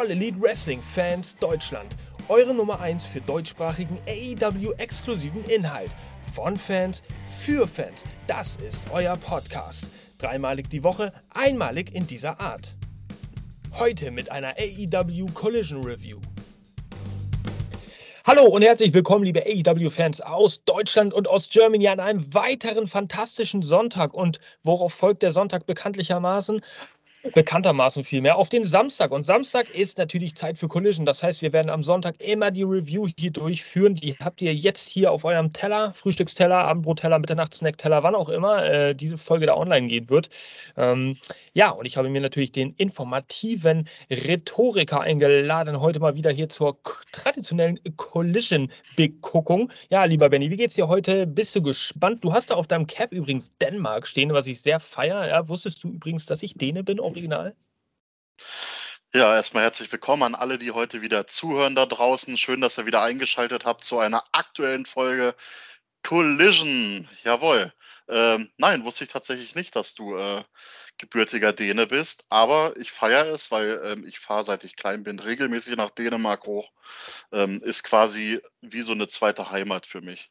All Elite Wrestling Fans Deutschland. Eure Nummer 1 für deutschsprachigen AEW-exklusiven Inhalt. Von Fans für Fans. Das ist euer Podcast. Dreimalig die Woche, einmalig in dieser Art. Heute mit einer AEW Collision Review. Hallo und herzlich willkommen, liebe AEW-Fans aus Deutschland und aus Germany an einem weiteren fantastischen Sonntag. Und worauf folgt der Sonntag bekanntlichermaßen? Bekanntermaßen vielmehr auf den Samstag. Und Samstag ist natürlich Zeit für Collision. Das heißt, wir werden am Sonntag immer die Review hier durchführen. Die habt ihr jetzt hier auf eurem Teller, Frühstücksteller, Abendbrotteller, Mitternachtssnackteller, wann auch immer äh, diese Folge da online gehen wird. Ähm, ja, und ich habe mir natürlich den informativen Rhetoriker eingeladen, heute mal wieder hier zur traditionellen Collision-Beguckung. Ja, lieber Benny, wie geht's dir heute? Bist du gespannt? Du hast da auf deinem Cap übrigens Dänemark stehen, was ich sehr feiere. Ja, wusstest du übrigens, dass ich Däne bin? Original? Ja, erstmal herzlich willkommen an alle, die heute wieder zuhören da draußen. Schön, dass ihr wieder eingeschaltet habt zu einer aktuellen Folge Collision. Jawohl. Ähm, nein, wusste ich tatsächlich nicht, dass du äh, gebürtiger Däne bist, aber ich feiere es, weil ähm, ich fahre seit ich klein bin regelmäßig nach Dänemark hoch. Ähm, ist quasi wie so eine zweite Heimat für mich.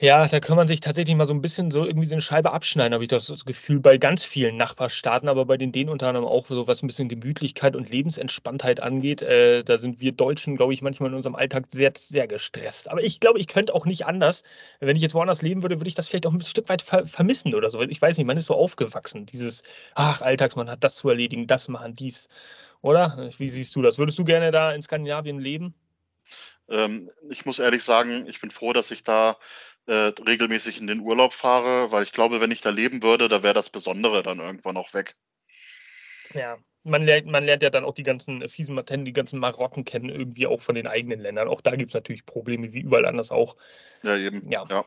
Ja, da kann man sich tatsächlich mal so ein bisschen so irgendwie so eine Scheibe abschneiden, habe ich das, Gefühl, bei ganz vielen Nachbarstaaten, aber bei den Dänen unter anderem auch, so was ein bisschen Gemütlichkeit und Lebensentspanntheit angeht. Äh, da sind wir Deutschen, glaube ich, manchmal in unserem Alltag sehr, sehr gestresst. Aber ich glaube, ich könnte auch nicht anders. Wenn ich jetzt woanders leben würde, würde ich das vielleicht auch ein Stück weit ver vermissen oder so. Ich weiß nicht, man ist so aufgewachsen. Dieses, ach, Alltags, man hat das zu erledigen, das machen, dies. Oder? Wie siehst du das? Würdest du gerne da in Skandinavien leben? Ähm, ich muss ehrlich sagen, ich bin froh, dass ich da äh, regelmäßig in den Urlaub fahre, weil ich glaube, wenn ich da leben würde, da wäre das Besondere dann irgendwann auch weg. Ja, man lernt, man lernt ja dann auch die ganzen fiesen Maten, die ganzen Marotten kennen, irgendwie auch von den eigenen Ländern. Auch da gibt es natürlich Probleme, wie überall anders auch. Ja, eben. Ja. ja.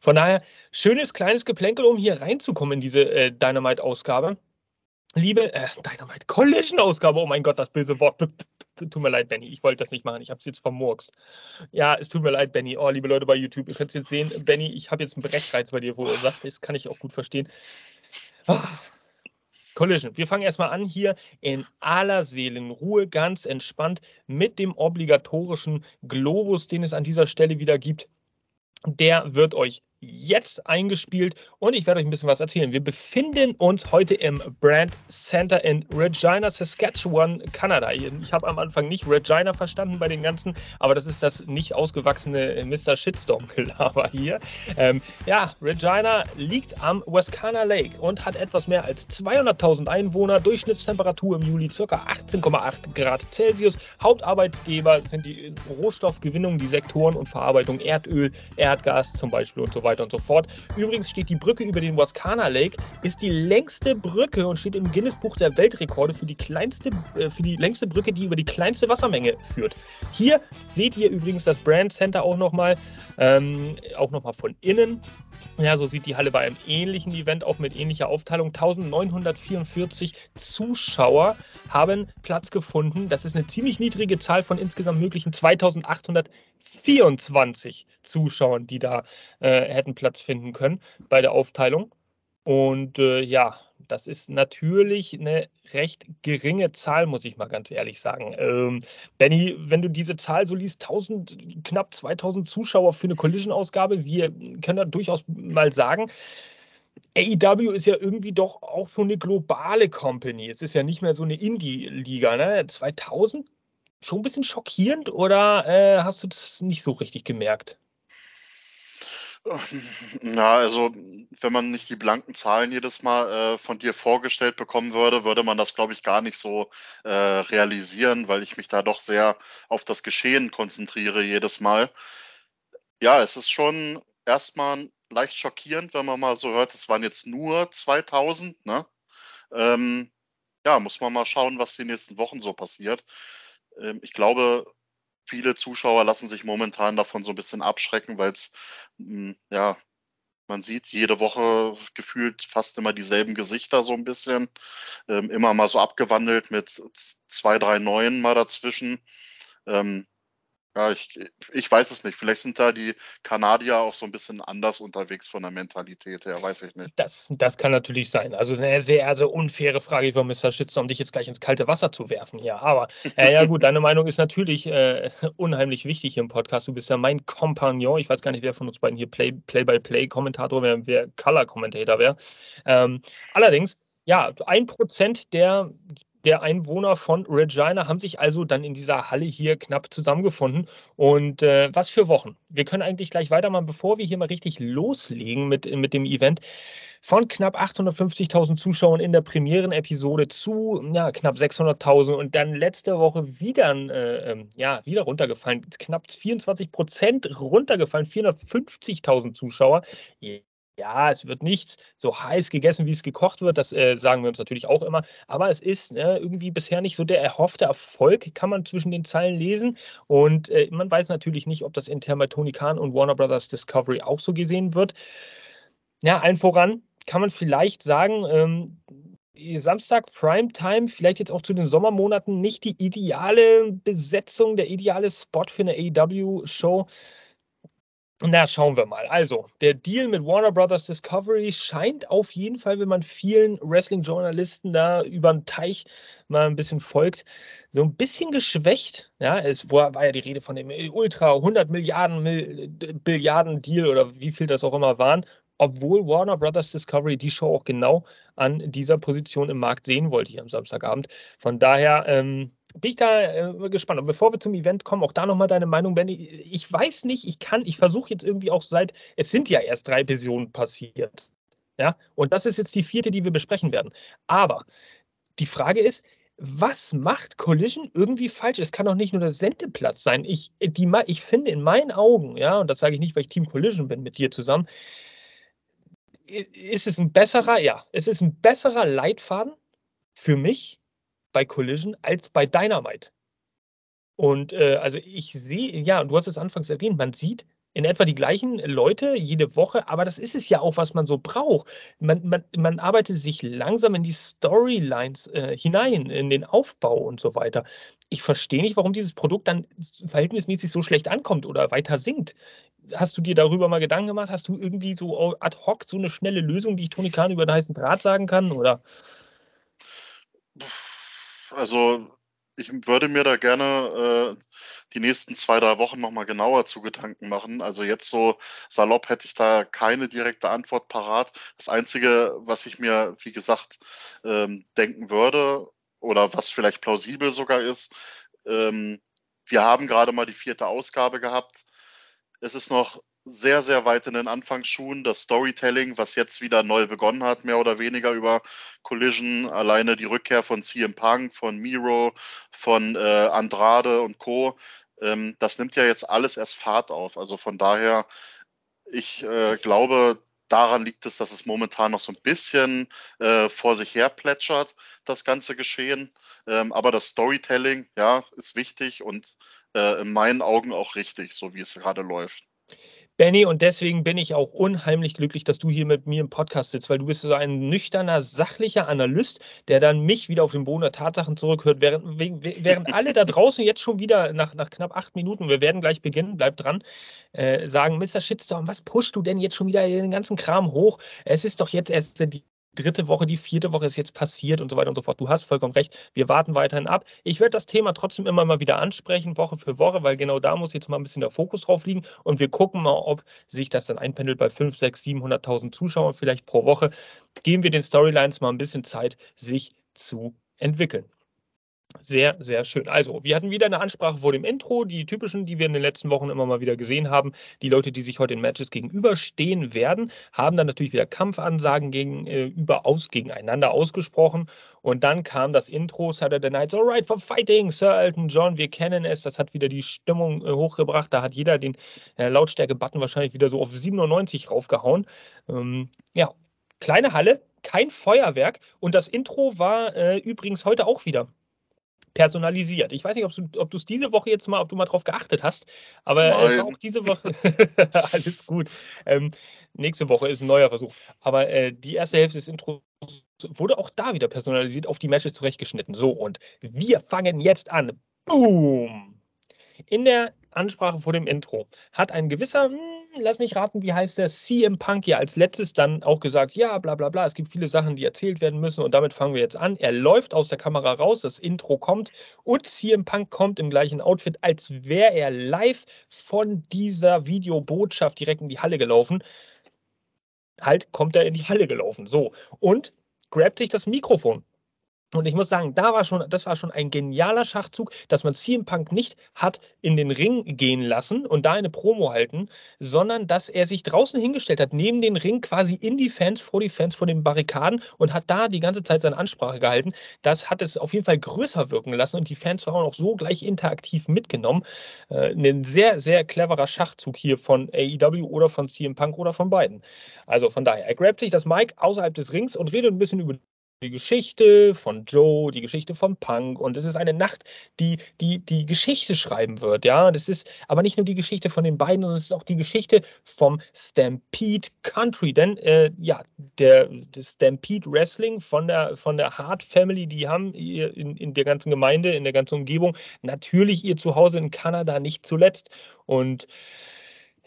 Von daher, schönes kleines Geplänkel, um hier reinzukommen in diese äh, Dynamite-Ausgabe. Liebe äh, Dynamite Collision-Ausgabe, oh mein Gott, das böse Wort. Tut mir leid, Benny, ich wollte das nicht machen. Ich habe es jetzt vermurkst. Ja, es tut mir leid, Benny. Oh, liebe Leute bei YouTube, ihr könnt es jetzt sehen. Benny, ich habe jetzt einen Brechreiz bei dir verursacht. Das kann ich auch gut verstehen. Ah. Collision. Wir fangen erstmal an hier in aller Seelenruhe, ganz entspannt mit dem obligatorischen Globus, den es an dieser Stelle wieder gibt. Der wird euch jetzt eingespielt und ich werde euch ein bisschen was erzählen. Wir befinden uns heute im Brand Center in Regina, Saskatchewan, Kanada. Ich habe am Anfang nicht Regina verstanden bei den ganzen, aber das ist das nicht ausgewachsene Mr. Shitstorm-Gelaber hier. Ähm, ja, Regina liegt am Wascana Lake und hat etwas mehr als 200.000 Einwohner, Durchschnittstemperatur im Juli ca. 18,8 Grad Celsius. Hauptarbeitsgeber sind die Rohstoffgewinnung, die Sektoren und Verarbeitung Erdöl, Erdgas zum Beispiel und so weiter weiter und so fort. Übrigens steht die Brücke über den Wascana Lake, ist die längste Brücke und steht im Guinness-Buch der Weltrekorde für die kleinste, äh, für die längste Brücke, die über die kleinste Wassermenge führt. Hier seht ihr übrigens das Brand Center auch nochmal, ähm, auch nochmal von innen. Ja, so sieht die Halle bei einem ähnlichen Event auch mit ähnlicher Aufteilung. 1944 Zuschauer haben Platz gefunden. Das ist eine ziemlich niedrige Zahl von insgesamt möglichen 2824 Zuschauern, die da äh, hätten Platz finden können bei der Aufteilung. Und äh, ja, das ist natürlich eine recht geringe Zahl, muss ich mal ganz ehrlich sagen. Ähm, Benny, wenn du diese Zahl so liest, 1000, knapp 2000 Zuschauer für eine Collision-Ausgabe, wir können da durchaus mal sagen, AEW ist ja irgendwie doch auch so eine globale Company. Es ist ja nicht mehr so eine Indie-Liga. Ne? 2000? Schon ein bisschen schockierend oder äh, hast du das nicht so richtig gemerkt? Na, also wenn man nicht die blanken Zahlen jedes Mal äh, von dir vorgestellt bekommen würde, würde man das, glaube ich, gar nicht so äh, realisieren, weil ich mich da doch sehr auf das Geschehen konzentriere jedes Mal. Ja, es ist schon erstmal leicht schockierend, wenn man mal so hört, es waren jetzt nur 2000, ne? Ähm, ja, muss man mal schauen, was die nächsten Wochen so passiert. Ähm, ich glaube, viele Zuschauer lassen sich momentan davon so ein bisschen abschrecken, weil es, hm, ja, man sieht jede Woche gefühlt fast immer dieselben Gesichter so ein bisschen. Ähm, immer mal so abgewandelt mit zwei, drei neuen mal dazwischen. Ähm, Ja, ich, ich weiß es nicht. Vielleicht sind da die Kanadier auch so ein bisschen anders unterwegs von der Mentalität her, weiß ich nicht. Das, das kann natürlich sein. Also eine sehr, sehr unfaire Frage von Mr. Shitstorm, dich jetzt gleich ins kalte Wasser zu werfen hier. Aber äh, ja gut, deine Meinung ist natürlich äh, unheimlich wichtig hier im Podcast. Du bist ja mein Kompagnon. Ich weiß gar nicht, wer von uns beiden hier Play-by-Play-Kommentator wäre, wer Color-Kommentator wäre. Ähm, allerdings, ja, ein Prozent der der Einwohner von Regina haben sich also dann in dieser Halle hier knapp zusammengefunden. Und äh, was für Wochen. Wir können eigentlich gleich weitermachen, bevor wir hier mal richtig loslegen mit, mit dem Event. Von knapp 850.000 Zuschauern in der Premieren-Episode zu ja, knapp 600.000 und dann letzte Woche wieder, äh, ähm, ja, wieder runtergefallen, knapp 24 Prozent runtergefallen, 450.000 Zuschauer ja, es wird nichts so heiß gegessen, wie es gekocht wird. Das äh, sagen wir uns natürlich auch immer. Aber es ist äh, irgendwie bisher nicht so der erhoffte Erfolg, kann man zwischen den Zeilen lesen. Und äh, man weiß natürlich nicht, ob das intern bei Tony Khan und Warner Brothers Discovery auch so gesehen wird. Ja, allen voran kann man vielleicht sagen, ähm, Samstag Primetime, vielleicht jetzt auch zu den Sommermonaten, nicht die ideale Besetzung, der ideale Spot für eine AEW-Show. Na, schauen wir mal. Also, der Deal mit Warner Brothers Discovery scheint auf jeden Fall, wenn man vielen Wrestling-Journalisten da über den Teich mal ein bisschen folgt, so ein bisschen geschwächt. Ja, es war, war ja die Rede von dem Ultra 100 Milliarden Billiarden Deal oder wie viel das auch immer waren, obwohl Warner Brothers Discovery die Show auch genau an dieser Position im Markt sehen wollte hier am Samstagabend. Von daher, ähm, bin ich da äh, gespannt. Und bevor wir zum Event kommen, auch da nochmal deine Meinung, Benny. Ich weiß nicht, ich kann, ich versuche jetzt irgendwie auch seit, es sind ja erst drei Visionen passiert. Ja, und das ist jetzt die vierte, die wir besprechen werden. Aber die Frage ist, was macht Collision irgendwie falsch? Es kann doch nicht nur der Sendeplatz sein. Ich, die, ich finde in meinen Augen, ja, und das sage ich nicht, weil ich Team Collision bin mit dir zusammen, ist es ein besserer, ja, es ist ein besserer Leitfaden für mich bei Collision als bei Dynamite. Und äh, also ich sehe, ja, du hast es anfangs erwähnt, man sieht in etwa die gleichen Leute jede Woche, aber das ist es ja auch, was man so braucht. Man, man, man arbeitet sich langsam in die Storylines äh, hinein, in den Aufbau und so weiter. Ich verstehe nicht, warum dieses Produkt dann verhältnismäßig so schlecht ankommt oder weiter sinkt. Hast du dir darüber mal Gedanken gemacht? Hast du irgendwie so ad hoc so eine schnelle Lösung, die ich Toni Kahn über den heißen Draht sagen kann? Oder? Also ich würde mir da gerne äh, die nächsten zwei, drei Wochen nochmal genauer zu Gedanken machen. Also jetzt so salopp hätte ich da keine direkte Antwort parat. Das Einzige, was ich mir, wie gesagt, ähm, denken würde oder was vielleicht plausibel sogar ist, ähm, wir haben gerade mal die vierte Ausgabe gehabt. Es ist noch sehr, sehr weit in den Anfangsschuhen. Das Storytelling, was jetzt wieder neu begonnen hat, mehr oder weniger über Collision, alleine die Rückkehr von CM Punk, von Miro, von äh, Andrade und Co., ähm, das nimmt ja jetzt alles erst Fahrt auf. Also von daher, ich äh, glaube, daran liegt es, dass es momentan noch so ein bisschen äh, vor sich her plätschert, das ganze Geschehen. Ähm, aber das Storytelling, ja, ist wichtig und äh, in meinen Augen auch richtig, so wie es gerade läuft. Benny, und deswegen bin ich auch unheimlich glücklich, dass du hier mit mir im Podcast sitzt, weil du bist so ein nüchterner, sachlicher Analyst, der dann mich wieder auf den Boden der Tatsachen zurückhört, während, während alle da draußen jetzt schon wieder nach, nach knapp acht Minuten, wir werden gleich beginnen, bleib dran, äh, sagen, Mr. Shitstorm, was pusht du denn jetzt schon wieder den ganzen Kram hoch? Es ist doch jetzt erst die dritte Woche, die vierte Woche ist jetzt passiert und so weiter und so fort. Du hast vollkommen recht. Wir warten weiterhin ab. Ich werde das Thema trotzdem immer mal wieder ansprechen, Woche für Woche, weil genau da muss jetzt mal ein bisschen der Fokus drauf liegen und wir gucken mal, ob sich das dann einpendelt bei 5, 6, 700.000 Zuschauern vielleicht pro Woche. Geben wir den Storylines mal ein bisschen Zeit, sich zu entwickeln. Sehr, sehr schön. Also, wir hatten wieder eine Ansprache vor dem Intro, die typischen, die wir in den letzten Wochen immer mal wieder gesehen haben. Die Leute, die sich heute in Matches gegenüberstehen werden, haben dann natürlich wieder Kampfansagen gegenüber äh, aus, gegeneinander ausgesprochen. Und dann kam das Intro, Saturday Night's Alright for Fighting, Sir Elton John, wir kennen es. Das hat wieder die Stimmung äh, hochgebracht. Da hat jeder den äh, Lautstärke-Button wahrscheinlich wieder so auf 97 raufgehauen. Ähm, ja, kleine Halle, kein Feuerwerk. Und das Intro war äh, übrigens heute auch wieder personalisiert. Ich weiß nicht, ob du es diese Woche jetzt mal, ob du mal drauf geachtet hast, aber Nein. es war auch diese Woche alles gut. Ähm, nächste Woche ist ein neuer Versuch. Aber äh, die erste Hälfte des Intros wurde auch da wieder personalisiert, auf die Matches zurechtgeschnitten. So, und wir fangen jetzt an. Boom! In der Ansprache vor dem Intro hat ein gewisser, hm, lass mich raten, wie heißt der, CM Punk ja als letztes dann auch gesagt, ja, bla bla bla, es gibt viele Sachen, die erzählt werden müssen und damit fangen wir jetzt an. Er läuft aus der Kamera raus, das Intro kommt und CM Punk kommt im gleichen Outfit, als wäre er live von dieser Videobotschaft direkt in die Halle gelaufen. Halt kommt er in die Halle gelaufen. So. Und grabt sich das Mikrofon und ich muss sagen, da war schon, das war schon ein genialer Schachzug, dass man CM Punk nicht hat in den Ring gehen lassen und da eine Promo halten, sondern dass er sich draußen hingestellt hat, neben den Ring quasi in die Fans, vor die Fans, vor den Barrikaden und hat da die ganze Zeit seine Ansprache gehalten. Das hat es auf jeden Fall größer wirken lassen und die Fans waren auch so gleich interaktiv mitgenommen. Äh, ein sehr, sehr cleverer Schachzug hier von AEW oder von CM Punk oder von beiden. Also von daher, er grabt sich das Mic außerhalb des Rings und redet ein bisschen über die Geschichte von Joe, die Geschichte von Punk. Und es ist eine Nacht, die die, die Geschichte schreiben wird, ja. Das ist aber nicht nur die Geschichte von den beiden, sondern es ist auch die Geschichte vom Stampede Country, denn äh, ja, der, der, Stampede Wrestling von der von der Hart Family, die haben in, in der ganzen Gemeinde, in der ganzen Umgebung natürlich ihr Zuhause in Kanada nicht zuletzt. Und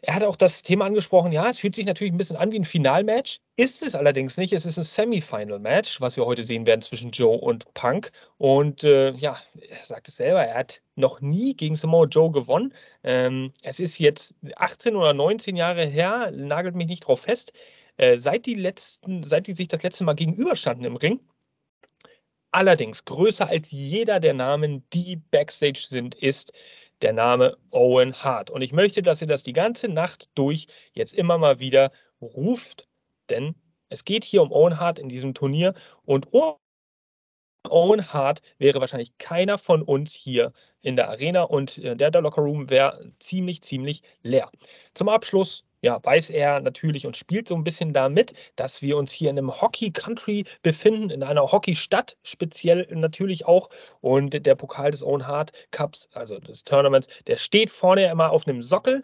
er hat auch das Thema angesprochen, ja, es fühlt sich natürlich ein bisschen an wie ein Finalmatch, ist es allerdings nicht. Es ist ein Semifinal-Match, was wir heute sehen werden zwischen Joe und Punk. Und äh, ja, er sagt es selber, er hat noch nie gegen Samoa Joe gewonnen. Ähm, es ist jetzt 18 oder 19 Jahre her, nagelt mich nicht drauf fest, äh, seit, die letzten, seit die sich das letzte Mal gegenüberstanden im Ring. Allerdings größer als jeder der Namen, die Backstage sind, ist der Name Owen Hart. Und ich möchte, dass ihr das die ganze Nacht durch jetzt immer mal wieder ruft, denn es geht hier um Owen Hart in diesem Turnier und ohne Owen Hart wäre wahrscheinlich keiner von uns hier in der Arena und äh, der, der Locker Room wäre ziemlich, ziemlich leer. Zum Abschluss ja, weiß er natürlich und spielt so ein bisschen damit, dass wir uns hier in einem Hockey-Country befinden, in einer Hockey-Stadt speziell natürlich auch. Und der Pokal des Owen Hart Cups, also des Tournaments, der steht vorne immer auf einem Sockel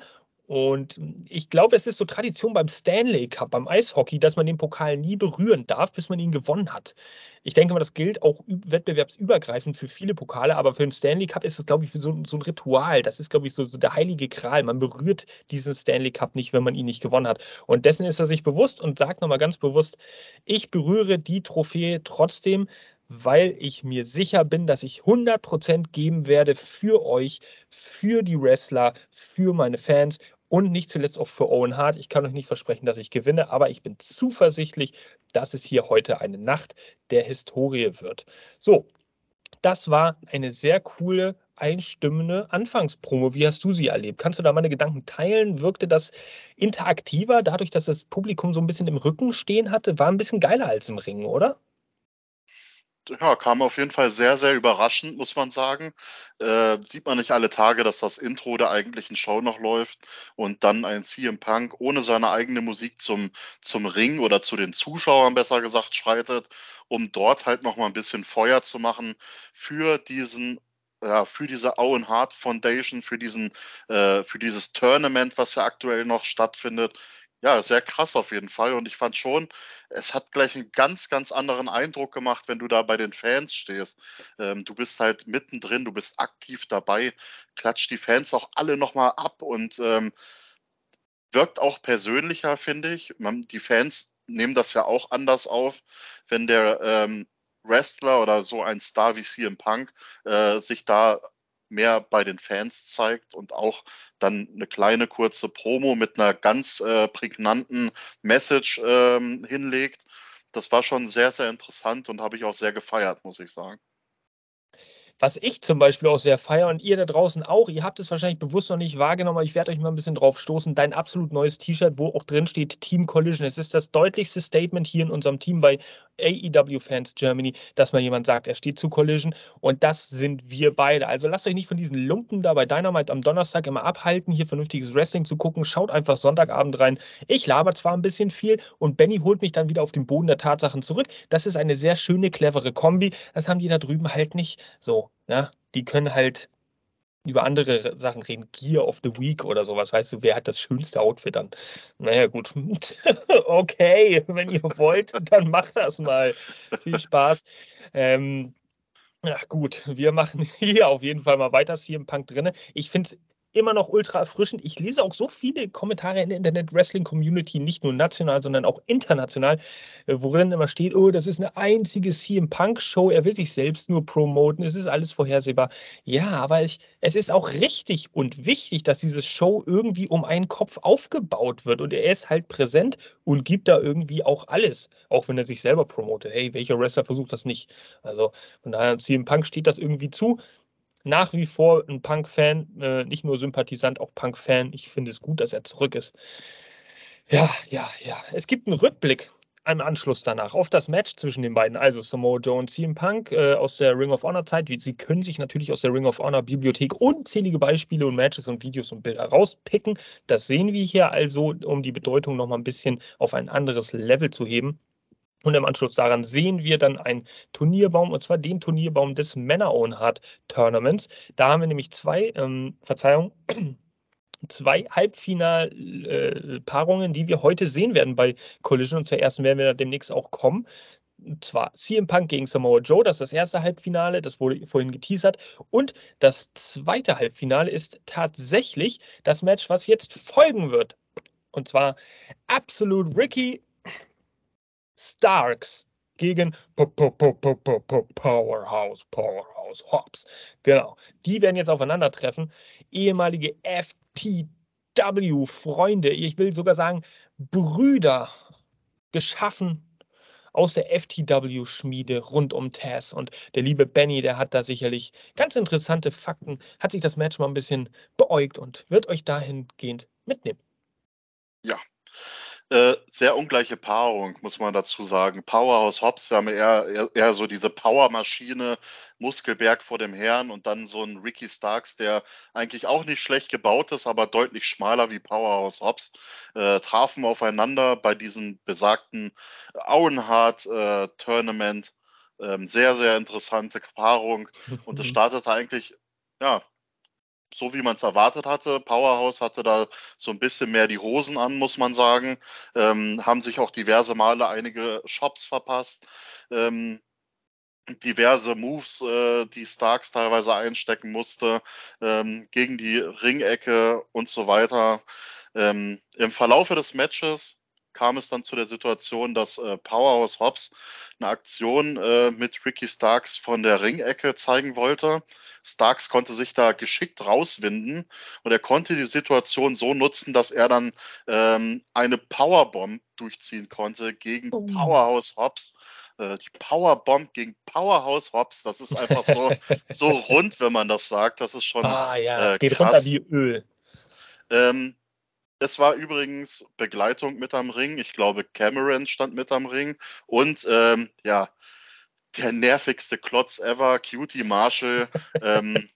und ich glaube, es ist so Tradition beim Stanley Cup, beim Eishockey, dass man den Pokal nie berühren darf, bis man ihn gewonnen hat. Ich denke mal, das gilt auch wettbewerbsübergreifend für viele Pokale, aber für den Stanley Cup ist es, glaube ich, so, so ein Ritual. Das ist, glaube ich, so, so der heilige Gral. Man berührt diesen Stanley Cup nicht, wenn man ihn nicht gewonnen hat. Und dessen ist er sich bewusst und sagt nochmal ganz bewusst, ich berühre die Trophäe trotzdem, weil ich mir sicher bin, dass ich 100% geben werde für euch, für die Wrestler, für meine Fans und nicht zuletzt auch für Owen Hart. Ich kann euch nicht versprechen, dass ich gewinne, aber ich bin zuversichtlich, dass es hier heute eine Nacht der Historie wird. So, das war eine sehr coole, einstimmende Anfangspromo. Wie hast du sie erlebt? Kannst du da meine Gedanken teilen? Wirkte das interaktiver, dadurch, dass das Publikum so ein bisschen im Rücken stehen hatte? War ein bisschen geiler als im Ring, oder? Ja, kam auf jeden Fall sehr, sehr überraschend, muss man sagen. Äh, sieht man nicht alle Tage, dass das Intro der eigentlichen Show noch läuft und dann ein CM Punk ohne seine eigene Musik zum, zum Ring oder zu den Zuschauern besser gesagt schreitet, um dort halt nochmal ein bisschen Feuer zu machen für diesen ja, für diese Owen Hart Foundation, für diesen, äh, für dieses Tournament, was ja aktuell noch stattfindet. Ja, sehr krass auf jeden Fall. Und ich fand schon, es hat gleich einen ganz, ganz anderen Eindruck gemacht, wenn du da bei den Fans stehst. Ähm, du bist halt mittendrin, du bist aktiv dabei, klatscht die Fans auch alle nochmal ab und ähm, wirkt auch persönlicher, finde ich. Man, die Fans nehmen das ja auch anders auf, wenn der ähm, Wrestler oder so ein Star wie CM Punk äh, sich da mehr bei den Fans zeigt und auch dann eine kleine kurze Promo mit einer ganz äh, prägnanten Message ähm, hinlegt. Das war schon sehr, sehr interessant und habe ich auch sehr gefeiert, muss ich sagen. Was ich zum Beispiel auch sehr feiere und ihr da draußen auch, ihr habt es wahrscheinlich bewusst noch nicht wahrgenommen, aber ich werde euch mal ein bisschen drauf stoßen. Dein absolut neues T-Shirt, wo auch drin steht Team Collision. Es ist das deutlichste Statement hier in unserem Team bei AEW Fans Germany, dass mal jemand sagt, er steht zu Collision und das sind wir beide. Also lasst euch nicht von diesen Lumpen da bei Dynamite am Donnerstag immer abhalten, hier vernünftiges Wrestling zu gucken. Schaut einfach Sonntagabend rein. Ich laber zwar ein bisschen viel und Benny holt mich dann wieder auf den Boden der Tatsachen zurück. Das ist eine sehr schöne, clevere Kombi. Das haben die da drüben halt nicht so. Ja, die können halt über andere Sachen reden, Gear of the Week oder sowas, weißt du, wer hat das schönste Outfit an? Naja, gut. okay, wenn ihr wollt, dann macht das mal. Viel Spaß. Ähm, Ach gut, wir machen hier auf jeden Fall mal weiter, hier im Punk drin. Ich finde es immer noch ultra erfrischend. Ich lese auch so viele Kommentare in der Internet-Wrestling-Community, nicht nur national, sondern auch international, äh, worin immer steht, oh, das ist eine einzige CM Punk-Show, er will sich selbst nur promoten, es ist alles vorhersehbar. Ja, aber ich, es ist auch richtig und wichtig, dass diese Show irgendwie um einen Kopf aufgebaut wird und er ist halt präsent und gibt da irgendwie auch alles, auch wenn er sich selber promotet. Hey, welcher Wrestler versucht das nicht? Also von daher, CM Punk steht das irgendwie zu nach wie vor ein Punk-Fan, äh, nicht nur Sympathisant, auch Punk-Fan. Ich finde es gut, dass er zurück ist. Ja, ja, ja. Es gibt einen Rückblick im Anschluss danach auf das Match zwischen den beiden, also Samoa Joe und CM Punk äh, aus der Ring of Honor Zeit. Sie können sich natürlich aus der Ring of Honor Bibliothek unzählige Beispiele und Matches und Videos und Bilder rauspicken. Das sehen wir hier also, um die Bedeutung nochmal ein bisschen auf ein anderes Level zu heben. Und im Anschluss daran sehen wir dann einen Turnierbaum, und zwar den Turnierbaum des Männer Own Heart Tournaments. Da haben wir nämlich zwei, ähm, Verzeihung, zwei Halbfinalpaarungen, äh, die wir heute sehen werden bei Collision. Und zur ersten werden wir demnächst auch kommen. Und zwar CM Punk gegen Samoa Joe, das ist das erste Halbfinale, das wurde vorhin geteasert. Und das zweite Halbfinale ist tatsächlich das Match, was jetzt folgen wird. Und zwar Absolute Ricky Starks gegen Powerhouse, Powerhouse Hobbs. Genau. Die werden jetzt aufeinandertreffen. Ehemalige FTW-Freunde, ich will sogar sagen Brüder, geschaffen aus der FTW-Schmiede rund um Taz. Und der liebe Benny, der hat da sicherlich ganz interessante Fakten, hat sich das Match mal ein bisschen beäugt und wird euch dahingehend mitnehmen. Ja, äh, sehr ungleiche Paarung, muss man dazu sagen. Powerhouse Hobbs haben eher, eher, eher so diese Powermaschine, Muskelberg vor dem Herrn und dann so ein Ricky Starks, der eigentlich auch nicht schlecht gebaut ist, aber deutlich schmaler wie Powerhouse Hobbs, äh, trafen aufeinander bei diesem besagten Auenhardt äh, Tournament. Ähm, sehr, sehr interessante Paarung und es startete eigentlich ja, so wie man es erwartet hatte. Powerhouse hatte da so ein bisschen mehr die Hosen an, muss man sagen. Ähm, haben sich auch diverse Male einige Shops verpasst. Ähm, diverse Moves, äh, die Starks teilweise einstecken musste, ähm, gegen die Ringecke und so weiter. Ähm, Im Verlaufe des Matches kam es dann zu der Situation, dass äh, Powerhouse Hobbs eine Aktion äh, mit Ricky Starks von der Ringecke zeigen wollte. Starks konnte sich da geschickt rauswinden und er konnte die Situation so nutzen, dass er dann ähm, eine Powerbomb durchziehen konnte gegen oh. Powerhouse Hobbs. Äh, die Powerbomb gegen Powerhouse Hobbs, das ist einfach so, so rund, wenn man das sagt. Das ist schon. Ah ja, äh, es geht krass. runter wie Öl. Ähm, es war übrigens Begleitung mit am Ring. Ich glaube, Cameron stand mit am Ring. Und ähm, ja, der nervigste Klotz ever, Cutie Marshall. ähm,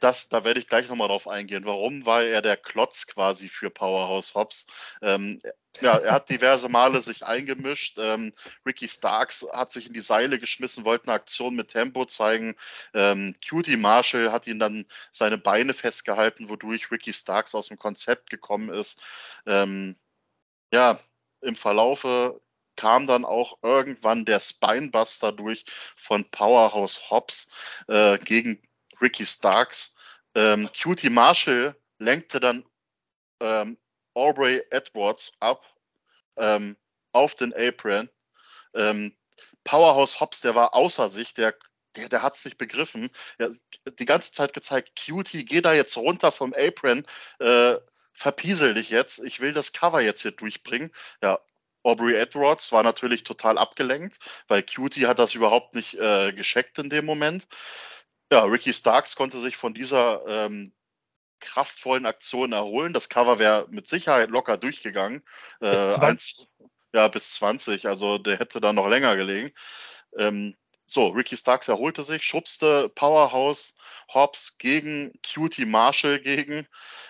das, da werde ich gleich nochmal drauf eingehen. Warum war er der Klotz quasi für Powerhouse Hobbs? Ähm, ja, er hat diverse Male sich eingemischt. Ähm, Ricky Starks hat sich in die Seile geschmissen, wollte eine Aktion mit Tempo zeigen. Ähm, Cutie Marshall hat ihn dann seine Beine festgehalten, wodurch Ricky Starks aus dem Konzept gekommen ist. Ähm, ja, im Verlaufe kam dann auch irgendwann der Spinebuster durch von Powerhouse Hobbs äh, gegen Ricky Starks. Ähm, Cutie Marshall lenkte dann ähm, Aubrey Edwards ab ähm, auf den Apron. Ähm, Powerhouse Hobbs, der war außer sich, der, der, der hat es nicht begriffen. Er, die ganze Zeit gezeigt, Cutie, geh da jetzt runter vom Apron, äh, verpiesel dich jetzt, ich will das Cover jetzt hier durchbringen. Ja, Aubrey Edwards war natürlich total abgelenkt, weil Cutie hat das überhaupt nicht äh, gescheckt in dem Moment. Ja, Ricky Starks konnte sich von dieser ähm, kraftvollen Aktion erholen. Das Cover wäre mit Sicherheit locker durchgegangen. Bis äh, 20. ja, bis 20. Also der hätte da noch länger gelegen. Ähm, so, Ricky Starks erholte sich, schubste Powerhouse Hobbs gegen Cutie Marshall gegen.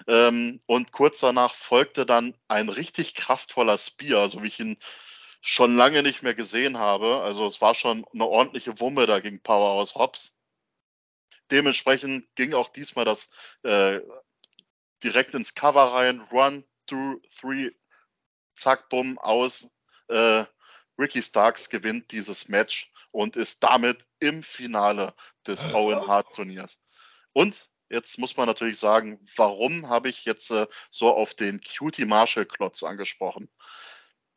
Ähm, und kurz danach folgte dann ein richtig kraftvoller Spear, so wie ich ihn schon lange nicht mehr gesehen habe. Also es war schon eine ordentliche Wumme da gegen Powerhouse Hobbs dementsprechend ging auch diesmal das äh, direkt ins Cover rein. Run, two, three, zack, bumm, aus. Äh, Ricky Starks gewinnt dieses Match und ist damit im Finale des Owen Hart Turniers. Und jetzt muss man natürlich sagen, warum habe ich jetzt äh, so auf den Cutie Marshall Klotz angesprochen?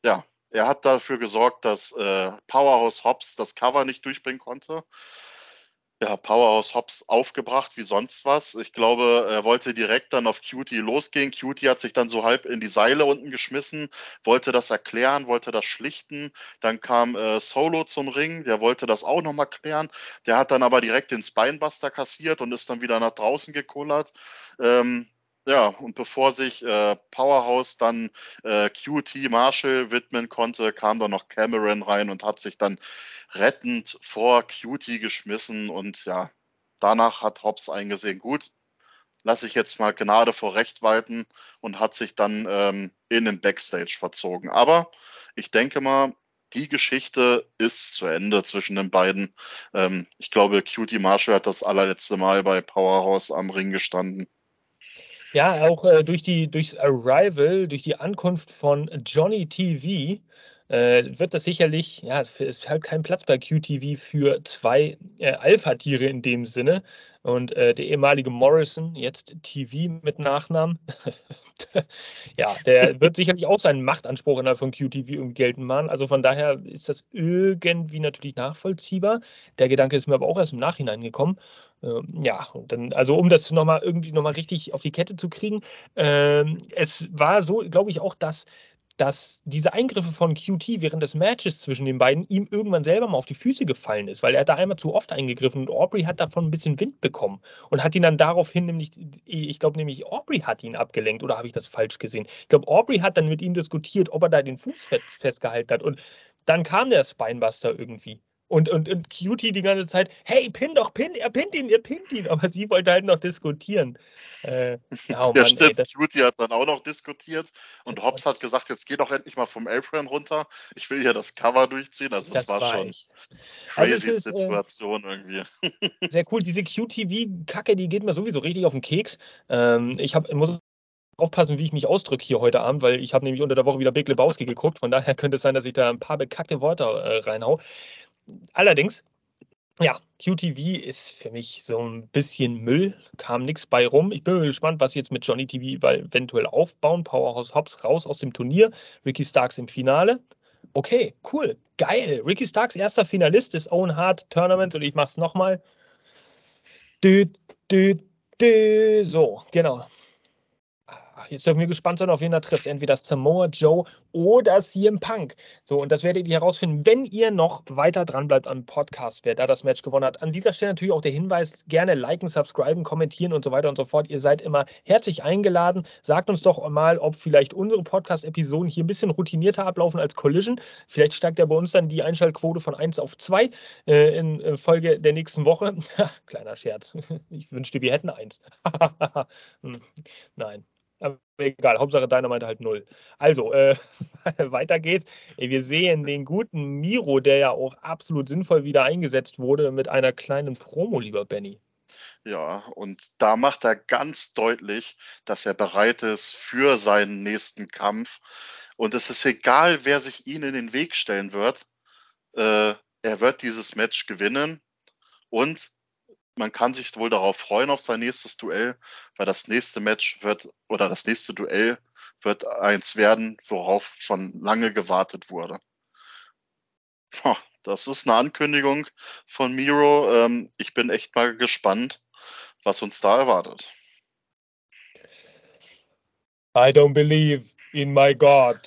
Ja, er hat dafür gesorgt, dass äh, Powerhouse Hobbs das Cover nicht durchbringen konnte ja, Powerhouse Hobbs aufgebracht wie sonst was. Ich glaube, er wollte direkt dann auf Cutie losgehen. Cutie hat sich dann so halb in die Seile unten geschmissen, wollte das erklären, wollte das schlichten. Dann kam äh, Solo zum Ring, der wollte das auch nochmal klären. Der hat dann aber direkt den Spinebuster kassiert und ist dann wieder nach draußen gekullert. Ähm, ja, und bevor sich äh, Powerhouse dann äh, QT Marshall widmen konnte, kam dann noch Cameron rein und hat sich dann rettend vor QT geschmissen. Und ja, danach hat Hobbs eingesehen, gut, lasse ich jetzt mal Gnade vor Recht walten und hat sich dann ähm, in den Backstage verzogen. Aber ich denke mal, die Geschichte ist zu Ende zwischen den beiden. Ähm, ich glaube, QT Marshall hat das allerletzte Mal bei Powerhouse am Ring gestanden. Ja, auch äh, durch die, durchs Arrival, durch die Ankunft von Johnny TV äh, wird das sicherlich, ja, es ist halt kein Platz bei QTV für zwei äh, Alpha-Tiere in dem Sinne. Und äh, der ehemalige Morrison, jetzt TV mit Nachnamen, ja, der wird sicherlich auch seinen Machtanspruch innerhalb von QTV irgendwie geltend machen. Also von daher ist das irgendwie natürlich nachvollziehbar. Der Gedanke ist mir aber auch erst im Nachhinein gekommen. Ähm, ja, und dann, also um das nochmal irgendwie nochmal richtig auf die Kette zu kriegen, ähm, es war so, glaube ich, auch, dass dass diese Eingriffe von QT während des Matches zwischen den beiden ihm irgendwann selber mal auf die Füße gefallen ist, weil er da einmal zu oft eingegriffen und Aubrey hat davon ein bisschen Wind bekommen und hat ihn dann daraufhin nämlich, ich glaube nämlich Aubrey hat ihn abgelenkt oder habe ich das falsch gesehen? Ich glaube, Aubrey hat dann mit ihm diskutiert, ob er da den Fuß festgehalten hat und dann kam der Spinebuster irgendwie. Und, und, und Cutie die ganze Zeit, hey, pin doch, pin, er pinnt ihn, er pinnt ihn. Aber sie wollte halt noch diskutieren. Äh, ja, ja stimmt, ey, Cutie hat dann auch noch diskutiert und Hobbs hat gesagt, jetzt geh doch endlich mal vom Apron runter. Ich will hier das Cover durchziehen. Also das, das war, war schon echt. crazy also ist, äh, Situation äh, irgendwie. Sehr cool. Diese QTV-Kacke, die geht mir sowieso richtig auf den Keks. Ähm, ich hab, muss aufpassen, wie ich mich ausdrücke hier heute Abend, weil ich habe nämlich unter der Woche wieder Big Lebowski geguckt. Von daher könnte es sein, dass ich da ein paar bekackte Worte äh, reinhau. Allerdings, ja, QTV ist für mich so ein bisschen Müll, kam nichts bei rum. Ich bin gespannt, was jetzt mit Johnny TV eventuell aufbauen. Powerhouse Hobbs raus aus dem Turnier, Ricky Starks im Finale. Okay, cool, geil. Ricky Starks erster Finalist des Own Heart Tournaments und ich mach's nochmal. So, genau jetzt dürfen wir gespannt sein, auf wen er trifft. Entweder Samoa Joe oder CM Punk. So, und das werdet ihr herausfinden, wenn ihr noch weiter dran bleibt am Podcast, wer da das Match gewonnen hat. An dieser Stelle natürlich auch der Hinweis: gerne liken, subscriben, kommentieren und so weiter und so fort. Ihr seid immer herzlich eingeladen. Sagt uns doch mal, ob vielleicht unsere Podcast-Episoden hier ein bisschen routinierter ablaufen als Collision. Vielleicht steigt ja bei uns dann die Einschaltquote von 1 auf 2 äh, in äh, Folge der nächsten Woche. Kleiner Scherz. Ich wünschte, wir hätten eins. Hm, nein. Aber egal, Hauptsache Dynamite halt null. Also, äh, weiter geht's. Wir sehen den guten Miro, der ja auch absolut sinnvoll wieder eingesetzt wurde, mit einer kleinen Promo, lieber Benny. Ja, und da macht er ganz deutlich, dass er bereit ist für seinen nächsten Kampf. Und es ist egal, wer sich ihm in den Weg stellen wird. Äh, er wird dieses Match gewinnen. Und man kann sich wohl darauf freuen auf sein nächstes Duell, weil das nächste Match wird oder das nächste Duell wird eins werden, worauf schon lange gewartet wurde. Das ist eine Ankündigung von Miro. Ähm, ich bin echt mal gespannt, was uns da erwartet. I don't believe in my God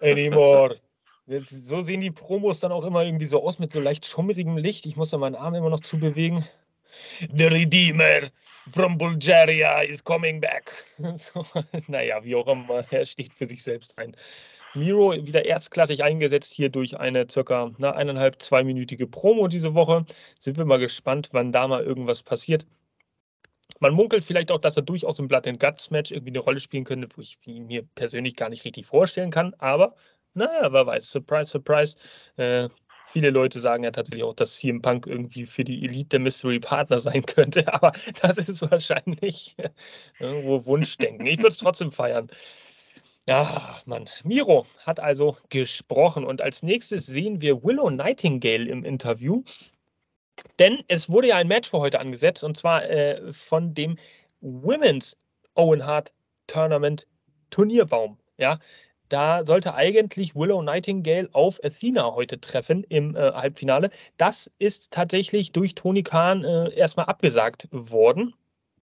anymore. So sehen die Promos dann auch immer irgendwie so aus mit so leicht schummrigem Licht. Ich muss da meinen Arm immer noch zu bewegen. The Redeemer from Bulgaria is coming back. So, naja, wie auch immer, er steht für sich selbst ein. Miro wieder erstklassig eingesetzt hier durch eine circa na, eineinhalb, zweiminütige Promo diese Woche. Sind wir mal gespannt, wann da mal irgendwas passiert. Man munkelt vielleicht auch, dass er durchaus im Blood and Guts Match irgendwie eine Rolle spielen könnte, wo ich mir persönlich gar nicht richtig vorstellen kann. Aber, naja, wer weiß. Surprise, surprise. Äh, Viele Leute sagen ja tatsächlich auch, dass CM Punk irgendwie für die Elite der Mystery Partner sein könnte, aber das ist wahrscheinlich irgendwo Wunschdenken. Ich würde es trotzdem feiern. Ja, Mann. Miro hat also gesprochen und als nächstes sehen wir Willow Nightingale im Interview. Denn es wurde ja ein Match für heute angesetzt und zwar äh, von dem Women's Owen Hart Tournament Turnierbaum. Ja, da sollte eigentlich Willow Nightingale auf Athena heute treffen im äh, Halbfinale. Das ist tatsächlich durch Tony Khan äh, erstmal abgesagt worden.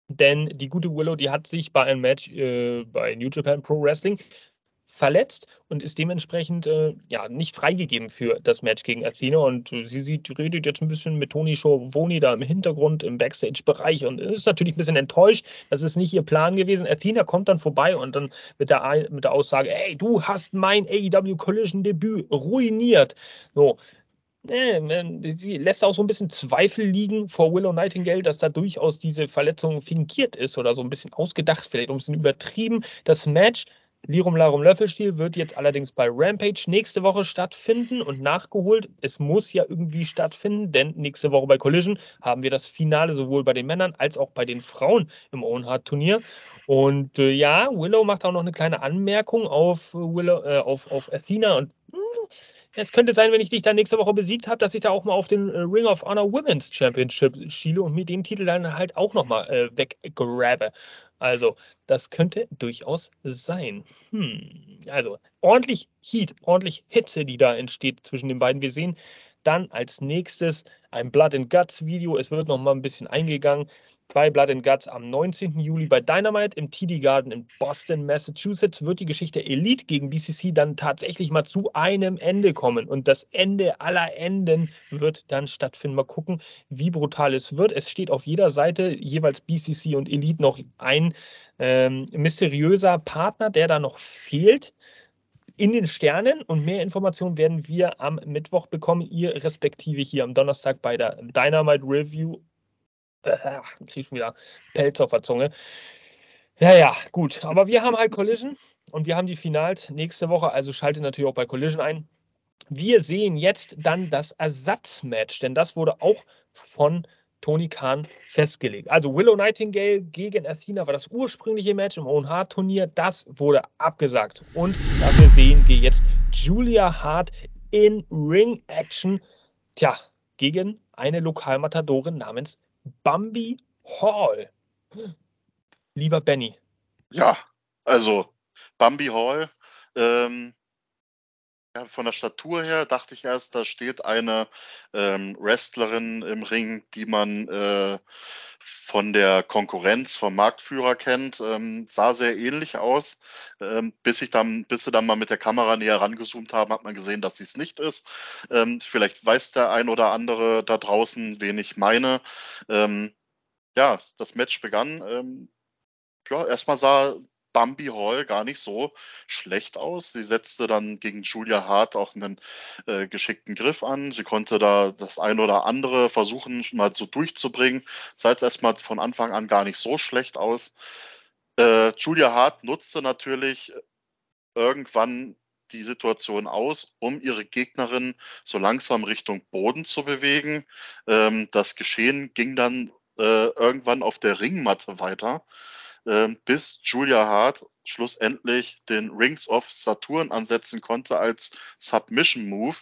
Denn die gute Willow, die hat sich bei einem Match äh, bei New Japan Pro Wrestling verletzt und ist dementsprechend äh, ja nicht freigegeben für das Match gegen Athena. Und äh, sie sieht, redet jetzt ein bisschen mit Toni Schiavone da im Hintergrund im Backstage-Bereich und ist natürlich ein bisschen enttäuscht. Das ist nicht ihr Plan gewesen. Athena kommt dann vorbei und dann mit der, mit der Aussage: Ey, du hast mein AEW Collision-Debüt ruiniert. So, Sie lässt auch so ein bisschen Zweifel liegen vor Willow Nightingale, dass da durchaus diese Verletzung fingiert ist oder so ein bisschen ausgedacht, vielleicht ein bisschen übertrieben. Das Match Lirum Larum Löffelstiel wird jetzt allerdings bei Rampage nächste Woche stattfinden und nachgeholt. Es muss ja irgendwie stattfinden, denn nächste Woche bei Collision haben wir das Finale sowohl bei den Männern als auch bei den Frauen im Own Heart Turnier. Und äh, ja, Willow macht auch noch eine kleine Anmerkung auf, Willow, äh, auf, auf Athena und mh, hm, es könnte sein, wenn ich dich dann nächste Woche besiegt habe, dass ich da auch mal auf den äh, Ring of Honor Women's Championship schiele und mir den Titel dann halt auch nochmal äh, weggrabe. Also, das könnte durchaus sein. Hm. Also, ordentlich Heat, ordentlich Hitze, die da entsteht zwischen den beiden. Wir sehen dann als nächstes ein Blood and Guts Video. Es wird nochmal ein bisschen eingegangen bei Blood and Guts am 19. Juli bei Dynamite im TD Garden in Boston, Massachusetts wird die Geschichte Elite gegen BCC dann tatsächlich mal zu einem Ende kommen. Und das Ende aller Enden wird dann stattfinden. Mal gucken, wie brutal es wird. Es steht auf jeder Seite jeweils BCC und Elite noch ein ähm, mysteriöser Partner, der da noch fehlt in den Sternen und mehr Informationen werden wir am Mittwoch bekommen, ihr respektive hier am Donnerstag bei der Dynamite Review äh, krieg schon wieder Pelz auf der Zunge. Ja, ja, gut. Aber wir haben halt Collision und wir haben die Finals nächste Woche, also schaltet natürlich auch bei Collision ein. Wir sehen jetzt dann das Ersatzmatch, denn das wurde auch von Tony Khan festgelegt. Also Willow Nightingale gegen Athena war das ursprüngliche Match im Own Heart Turnier. Das wurde abgesagt. Und dafür sehen wir jetzt Julia Hart in Ring Action. Tja, gegen eine Lokalmatadorin namens Bambi Hall. Lieber Benny. Ja, also Bambi Hall, ähm, ja, von der Statur her dachte ich erst, da steht eine ähm, Wrestlerin im Ring, die man äh, von der Konkurrenz vom Marktführer kennt. Ähm, sah sehr ähnlich aus. Ähm, bis ich dann, bis sie dann mal mit der Kamera näher rangezoomt haben, hat man gesehen, dass sie es nicht ist. Ähm, vielleicht weiß der ein oder andere da draußen, wen ich meine. Ähm, ja, das Match begann. Ähm, ja, erstmal sah Bambi Hall gar nicht so schlecht aus. Sie setzte dann gegen Julia Hart auch einen äh, geschickten Griff an. Sie konnte da das ein oder andere versuchen, mal so durchzubringen. Sah jetzt erstmal von Anfang an gar nicht so schlecht aus. Äh, Julia Hart nutzte natürlich irgendwann die Situation aus, um ihre Gegnerin so langsam Richtung Boden zu bewegen. Ähm, das Geschehen ging dann äh, irgendwann auf der Ringmatte weiter bis Julia Hart schlussendlich den Rings of Saturn ansetzen konnte als Submission Move.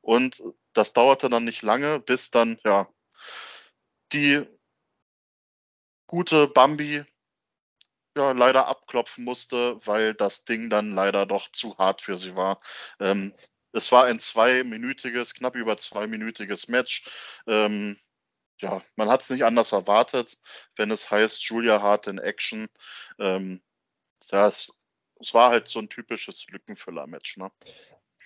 Und das dauerte dann nicht lange, bis dann ja die gute Bambi ja, leider abklopfen musste, weil das Ding dann leider doch zu hart für sie war. Ähm, es war ein zweiminütiges, knapp über zweiminütiges Match. Ähm, ja, man hat es nicht anders erwartet, wenn es heißt Julia Hart in Action. Ähm, das, es war halt so ein typisches Lückenfüller-Match. Ne?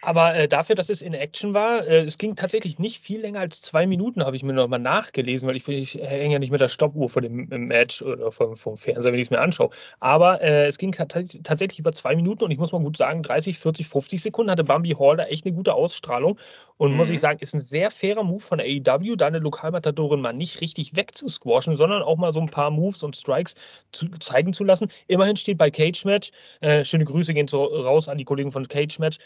Aber äh, dafür, dass es in Action war, äh, es ging tatsächlich nicht viel länger als zwei Minuten, habe ich mir nochmal nachgelesen, weil ich, ich hänge ja nicht mit der Stoppuhr vor dem Match oder vom, vom Fernseher, wenn ich es mir anschaue. Aber äh, es ging tatsächlich über zwei Minuten und ich muss mal gut sagen, 30, 40, 50 Sekunden hatte Bambi Hall da echt eine gute Ausstrahlung. Und muss ich mhm. sagen, ist ein sehr fairer Move von AEW, da eine Lokalmatadorin mal nicht richtig wegzusquashen, sondern auch mal so ein paar Moves und Strikes zu, zeigen zu lassen. Immerhin steht bei Cage Match, äh, schöne Grüße gehen so raus an die Kollegen von Cage Match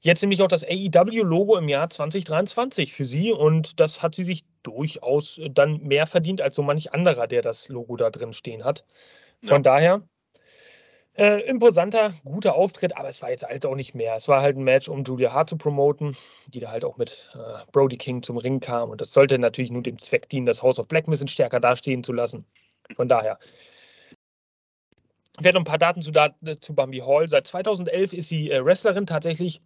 jetzt nämlich auch das AEW-Logo im Jahr 2023 für sie und das hat sie sich durchaus dann mehr verdient als so manch anderer, der das Logo da drin stehen hat. Von ja. daher äh, imposanter, guter Auftritt, aber es war jetzt halt auch nicht mehr. Es war halt ein Match, um Julia Hart zu promoten, die da halt auch mit äh, Brody King zum Ring kam. Und das sollte natürlich nur dem Zweck dienen, das House of Black ein bisschen stärker dastehen zu lassen. Von daher, Ich werde noch ein paar Daten zu, zu Bambi Hall. Seit 2011 ist sie äh, Wrestlerin, tatsächlich äh,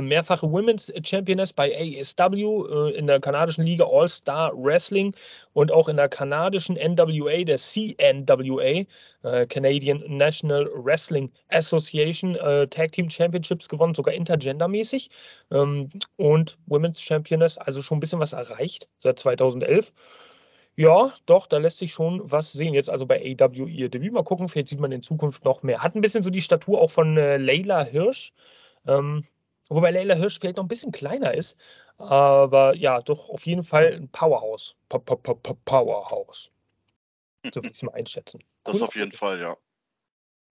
mehrfache Women's Championess bei ASW äh, in der kanadischen Liga All-Star Wrestling und auch in der kanadischen NWA, der CNWA, äh, Canadian National Wrestling Association, Tag Team Championships gewonnen, sogar intergendermäßig ähm, und Women's Championess, also schon ein bisschen was erreicht seit 2011. Ja, doch, da lässt sich schon was sehen. Jetzt also bei AW ihr Debüt. Mal gucken, vielleicht sieht man in Zukunft noch mehr. Hat ein bisschen so die Statur auch von äh, Leila Hirsch. Ähm, Wobei Leila Hirsch vielleicht noch ein bisschen kleiner ist. Aber ja, doch auf jeden Fall ein Powerhouse. P -p -p Powerhouse. So würde ich es mal einschätzen. Das cool. auf jeden Fall, ja.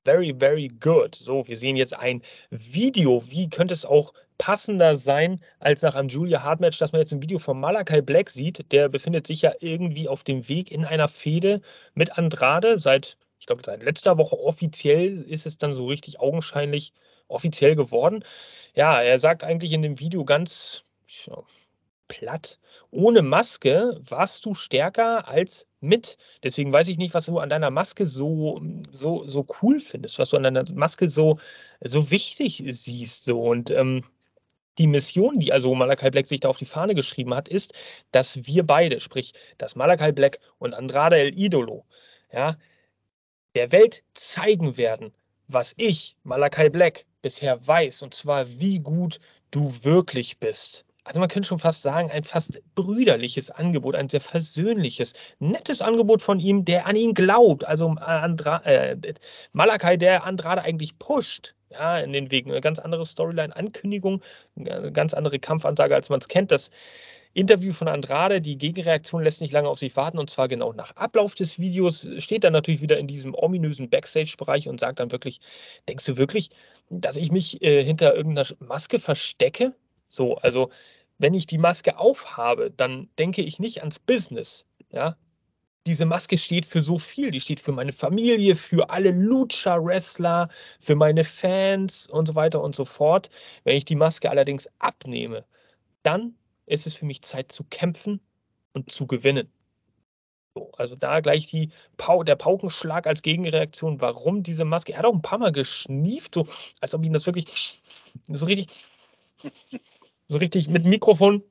Very, very good. So, wir sehen jetzt ein Video. Wie könnte es auch passender sein als nach einem Julia Hart Match, dass man jetzt ein Video von Malakai Black sieht? Der befindet sich ja irgendwie auf dem Weg in einer Fehde mit Andrade. Seit, ich glaube, seit letzter Woche offiziell ist es dann so richtig augenscheinlich offiziell geworden. Ja, er sagt eigentlich in dem Video ganz ja, platt, ohne Maske warst du stärker als mit. Deswegen weiß ich nicht, was du an deiner Maske so, so, so cool findest, was du an deiner Maske so, so wichtig siehst. So. Und ähm, die Mission, die also Malakai Black sich da auf die Fahne geschrieben hat, ist, dass wir beide, sprich, dass Malakai Black und Andrade El Idolo, ja, der Welt zeigen werden, was ich, Malakai Black, bisher weiß, und zwar wie gut du wirklich bist. Also man könnte schon fast sagen, ein fast brüderliches Angebot, ein sehr versöhnliches, nettes Angebot von ihm, der an ihn glaubt. Also Andra äh, Malakai, der Andrade eigentlich pusht, ja, in den Wegen. Eine ganz andere Storyline, Ankündigung, eine ganz andere Kampfansage, als man es kennt. Das Interview von Andrade, die Gegenreaktion lässt nicht lange auf sich warten und zwar genau nach Ablauf des Videos steht er natürlich wieder in diesem ominösen Backstage-Bereich und sagt dann wirklich, denkst du wirklich, dass ich mich äh, hinter irgendeiner Maske verstecke? So, also wenn ich die Maske aufhabe, dann denke ich nicht ans Business, ja. Diese Maske steht für so viel. Die steht für meine Familie, für alle Lucha-Wrestler, für meine Fans und so weiter und so fort. Wenn ich die Maske allerdings abnehme, dann ist es für mich Zeit zu kämpfen und zu gewinnen. So, also da gleich die Pau der Paukenschlag als Gegenreaktion. Warum diese Maske? Er hat auch ein paar Mal geschnieft, so als ob ihn das wirklich so richtig, so richtig mit Mikrofon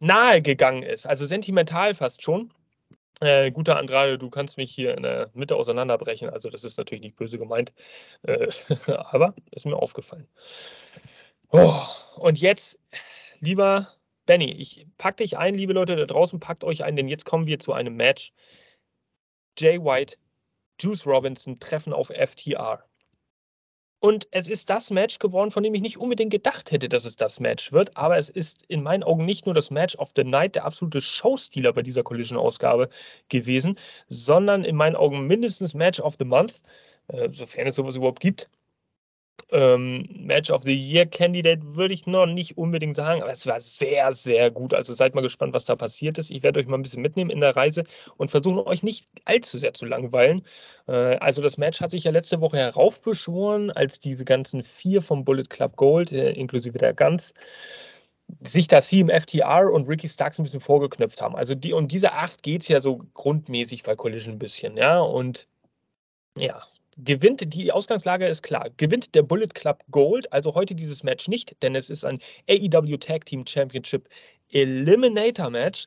nahe gegangen ist. Also sentimental fast schon. Äh, guter Andrade, du kannst mich hier in der Mitte auseinanderbrechen. Also das ist natürlich nicht böse gemeint, äh, aber ist mir aufgefallen. Oh, und jetzt, lieber Benny, ich pack dich ein, liebe Leute da draußen, packt euch ein, denn jetzt kommen wir zu einem Match. Jay White, Juice Robinson treffen auf FTR. Und es ist das Match geworden, von dem ich nicht unbedingt gedacht hätte, dass es das Match wird. Aber es ist in meinen Augen nicht nur das Match of the Night, der absolute Showstealer bei dieser Collision-Ausgabe gewesen, sondern in meinen Augen mindestens Match of the Month, äh, sofern es sowas überhaupt gibt ähm, Match of the Year Candidate würde ich noch nicht unbedingt sagen, aber es war sehr, sehr gut. Also seid mal gespannt, was da passiert ist. Ich werde euch mal ein bisschen mitnehmen in der Reise und versuchen euch nicht allzu sehr zu langweilen. Äh, also das Match hat sich ja letzte Woche heraufbeschworen, als diese ganzen vier vom Bullet Club Gold, äh, inklusive der Guns, sich das Team FTR und Ricky Starks ein bisschen vorgeknöpft haben. Also die, um diese acht geht es ja so grundmäßig bei Collision ein bisschen, ja. Und ja, gewinnt, die Ausgangslage ist klar, gewinnt der Bullet Club Gold, also heute dieses Match nicht, denn es ist ein AEW Tag Team Championship Eliminator Match,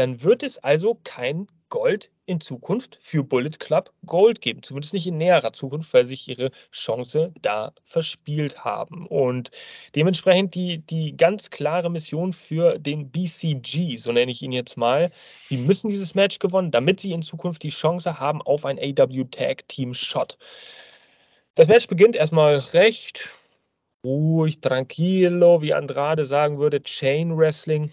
dann wird es also kein Gold in Zukunft für Bullet Club Gold geben. Zumindest nicht in näherer Zukunft, weil sich ihre Chance da verspielt haben. Und dementsprechend die, die ganz klare Mission für den BCG, so nenne ich ihn jetzt mal. Sie müssen dieses Match gewonnen, damit sie in Zukunft die Chance haben auf ein AW Tag Team Shot. Das Match beginnt erstmal recht ruhig, tranquilo, wie Andrade sagen würde, Chain Wrestling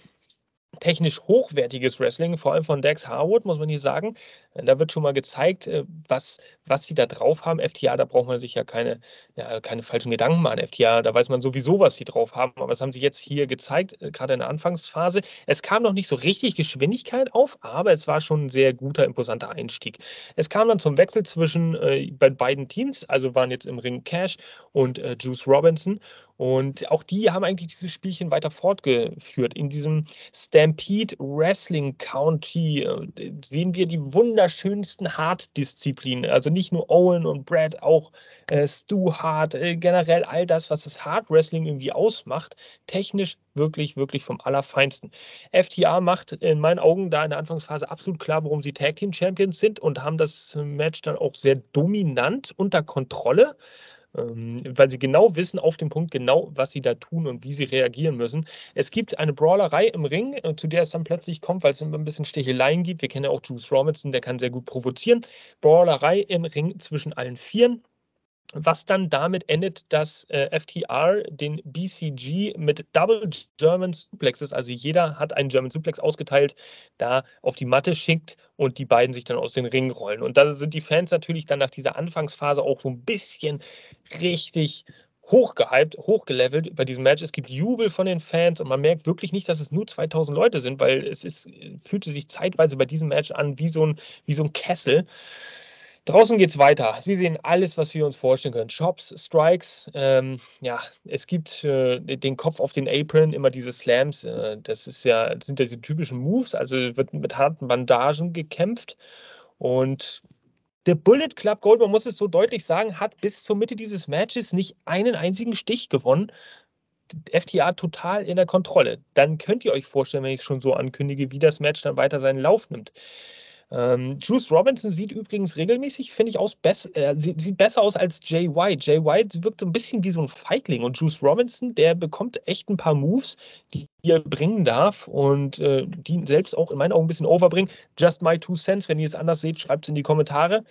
technisch hochwertiges Wrestling, vor allem von Dex Harwood, muss man hier sagen. Da wird schon mal gezeigt, äh, was, was sie da drauf haben. FTA, da braucht man sich ja keine, ja, keine falschen Gedanken machen. FTA, da weiß man sowieso, was sie drauf haben. Aber das haben sie jetzt hier gezeigt, äh, gerade in der Anfangsphase. Es kam noch nicht so richtig Geschwindigkeit auf, aber es war schon ein sehr guter, imposanter Einstieg. Es kam dann zum Wechsel zwischen äh, bei beiden Teams, also waren jetzt im Ring Cash und äh, Juice Robinson. Und auch die haben eigentlich dieses Spielchen weiter fortgeführt. In diesem Stampede Wrestling County äh, sehen wir die Wunder wunderschönsten Hard-Disziplinen. Also nicht nur Owen und Brad, auch äh, Stu Hart, äh, generell all das, was das Hard Wrestling irgendwie ausmacht. Technisch wirklich, wirklich vom Allerfeinsten. FTA macht in meinen Augen da in der Anfangsphase absolut klar, warum sie Tag Team Champions sind und haben das Match dann auch sehr dominant unter Kontrolle weil sie genau wissen, auf dem Punkt genau, was sie da tun und wie sie reagieren müssen. Es gibt eine Brawlerei im Ring, äh, zu der es dann plötzlich kommt, weil es immer ein bisschen Sticheleien gibt. Wir kennen ja auch Juice Robinson, der kann sehr gut provozieren. Brawlerei im Ring zwischen allen Vieren was dann damit endet, dass äh, FTR den BCG mit Double German Suplexes, also jeder hat einen German Suplex ausgeteilt, da auf die Matte schickt und die beiden sich dann aus den Ring rollen. Und da sind die Fans natürlich dann nach dieser Anfangsphase auch so ein bisschen richtig hochgehypt, hochgelevelt bei diesem Match. Es gibt Jubel von den Fans und man merkt wirklich nicht, dass es nur 2000 Leute sind, weil es ist, fühlte sich zeitweise bei diesem Match an wie so ein, wie so ein Kessel. Draußen geht es weiter. Sie sehen alles, was wir uns vorstellen können. Shops, Strikes, ähm, ja, es gibt äh, den Kopf auf den Apron, immer diese Slams. Äh, das ist ja, das sind ja diese typischen Moves, also wird mit harten Bandagen gekämpft. Und der Bullet Club Gold, man muss es so deutlich sagen, hat bis zur Mitte dieses Matches nicht einen einzigen Stich gewonnen. FTA total in der Kontrolle. Dann könnt ihr euch vorstellen, wenn ich es schon so ankündige, wie das Match dann weiter seinen Lauf nimmt. Ähm, Juice Robinson sieht übrigens regelmäßig, finde ich, aus bess äh, sieht, sieht, besser aus als Jay White. Jay White wirkt so ein bisschen wie so ein Feigling und Juice Robinson, der bekommt echt ein paar Moves, die er bringen darf und äh, die selbst auch in meinen Augen ein bisschen overbringen. Just my two cents. Wenn ihr es anders seht, schreibt es in die Kommentare.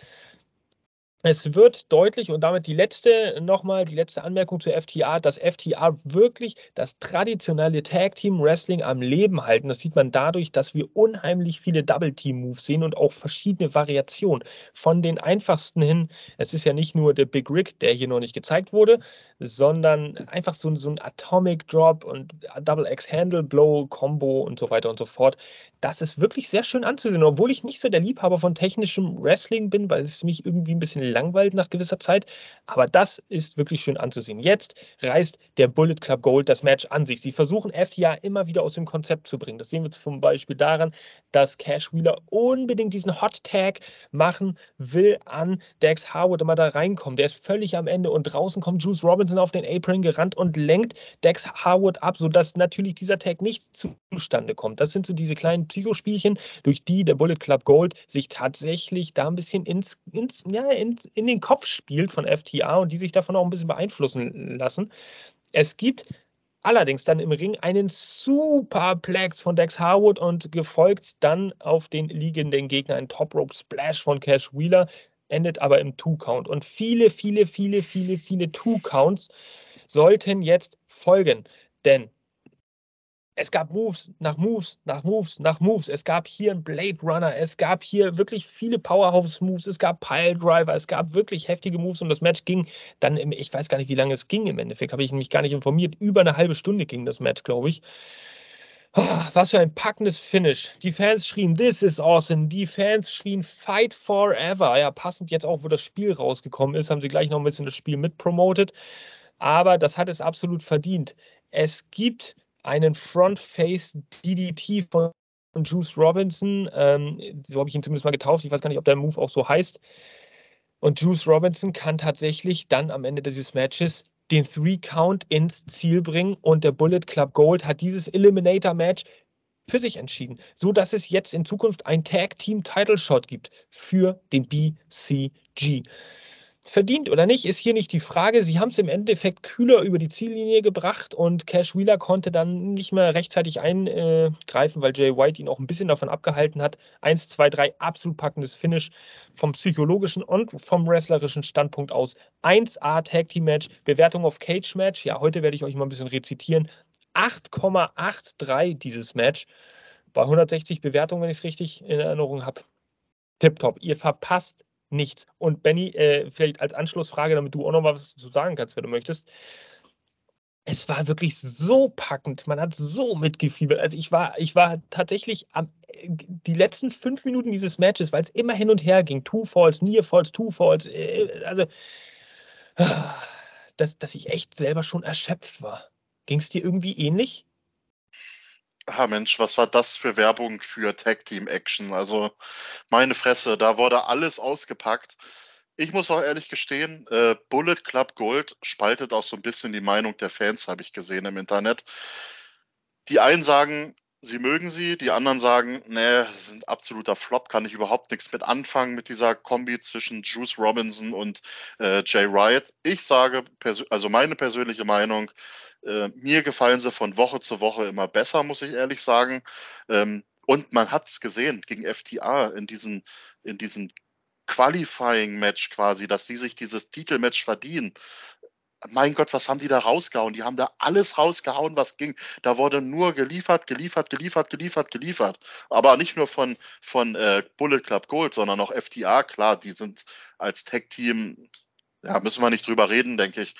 Es wird deutlich und damit die letzte nochmal, die letzte Anmerkung zu FTA, dass FTA wirklich das traditionelle Tag Team Wrestling am Leben halten. Das sieht man dadurch, dass wir unheimlich viele Double Team Moves sehen und auch verschiedene Variationen. Von den einfachsten hin, es ist ja nicht nur der Big Rig, der hier noch nicht gezeigt wurde, sondern einfach so, so ein Atomic Drop und Double X Handle Blow Combo und so weiter und so fort. Das ist wirklich sehr schön anzusehen, obwohl ich nicht so der Liebhaber von technischem Wrestling bin, weil es mich irgendwie ein bisschen langweilt nach gewisser Zeit. Aber das ist wirklich schön anzusehen. Jetzt reißt der Bullet Club Gold das Match an sich. Sie versuchen FTA immer wieder aus dem Konzept zu bringen. Das sehen wir zum Beispiel daran, dass Cash Wheeler unbedingt diesen Hot Tag machen will an Dex Harwood, immer da reinkommen. Der ist völlig am Ende und draußen kommt Juice Robinson auf den Apron gerannt und lenkt Dex Harwood ab, sodass natürlich dieser Tag nicht zustande kommt. Das sind so diese kleinen Psychospielchen, durch die der Bullet Club Gold sich tatsächlich da ein bisschen ins, ins, ja, ins, in den Kopf spielt von FTA und die sich davon auch ein bisschen beeinflussen lassen. Es gibt allerdings dann im Ring einen Superplex von Dex Harwood und gefolgt dann auf den liegenden Gegner ein Top Rope Splash von Cash Wheeler, endet aber im Two-Count. Und viele, viele, viele, viele, viele Two-Counts sollten jetzt folgen. Denn es gab Moves nach Moves nach Moves nach Moves. Es gab hier einen Blade Runner, es gab hier wirklich viele Powerhouse-Moves, es gab Pile Driver, es gab wirklich heftige Moves und das Match ging dann, im, ich weiß gar nicht, wie lange es ging im Endeffekt, habe ich mich gar nicht informiert. Über eine halbe Stunde ging das Match, glaube ich. Oh, was für ein packendes Finish. Die Fans schrien, this is awesome. Die Fans schrien, fight forever. Ja, passend jetzt auch, wo das Spiel rausgekommen ist, haben sie gleich noch ein bisschen das Spiel mitpromotet. Aber das hat es absolut verdient. Es gibt einen Front-Face DDT von Juice Robinson. Ähm, so habe ich ihn zumindest mal getauft. Ich weiß gar nicht, ob der Move auch so heißt. Und Juice Robinson kann tatsächlich dann am Ende dieses Matches den Three-Count ins Ziel bringen und der Bullet Club Gold hat dieses Eliminator-Match für sich entschieden, so dass es jetzt in Zukunft ein Tag Team Title Shot gibt für den BCG verdient oder nicht, ist hier nicht die Frage. Sie haben es im Endeffekt kühler über die Ziellinie gebracht und Cash Wheeler konnte dann nicht mehr rechtzeitig eingreifen, weil Jay White ihn auch ein bisschen davon abgehalten hat. 1, 2, 3, absolut packendes Finish vom psychologischen und vom wrestlerischen Standpunkt aus. 1A Tag Team Match, Bewertung auf Cage Match. Ja, heute werde ich euch mal ein bisschen rezitieren. 8,83 dieses Match bei 160 Bewertungen, wenn ich es richtig in Erinnerung habe. Tipptopp. Ihr verpasst nichts. Und Benny, äh, vielleicht als Anschlussfrage, damit du auch noch was zu sagen kannst, wenn du möchtest. Es war wirklich so packend. Man hat so mitgefiebert. Also ich war, ich war tatsächlich am, die letzten fünf Minuten dieses Matches, weil es immer hin und her ging. Two Falls, Near Falls, Two Falls. Äh, also, dass, dass ich echt selber schon erschöpft war. Ging es dir irgendwie ähnlich? Ah Mensch, was war das für Werbung für Tag Team Action? Also meine Fresse, da wurde alles ausgepackt. Ich muss auch ehrlich gestehen, äh, Bullet Club Gold spaltet auch so ein bisschen die Meinung der Fans, habe ich gesehen im Internet. Die einen sagen, sie mögen sie, die anderen sagen, nee, sind absoluter Flop, kann ich überhaupt nichts mit anfangen mit dieser Kombi zwischen Juice Robinson und äh, Jay Wright. Ich sage, also meine persönliche Meinung, äh, mir gefallen sie von Woche zu Woche immer besser, muss ich ehrlich sagen. Ähm, und man hat es gesehen gegen FTA in diesen, in diesen Qualifying-Match quasi, dass sie sich dieses Titelmatch verdienen. Mein Gott, was haben die da rausgehauen? Die haben da alles rausgehauen, was ging. Da wurde nur geliefert, geliefert, geliefert, geliefert, geliefert. Aber nicht nur von, von äh, Bullet Club Gold, sondern auch FTA. Klar, die sind als Tech-Team, ja, müssen wir nicht drüber reden, denke ich.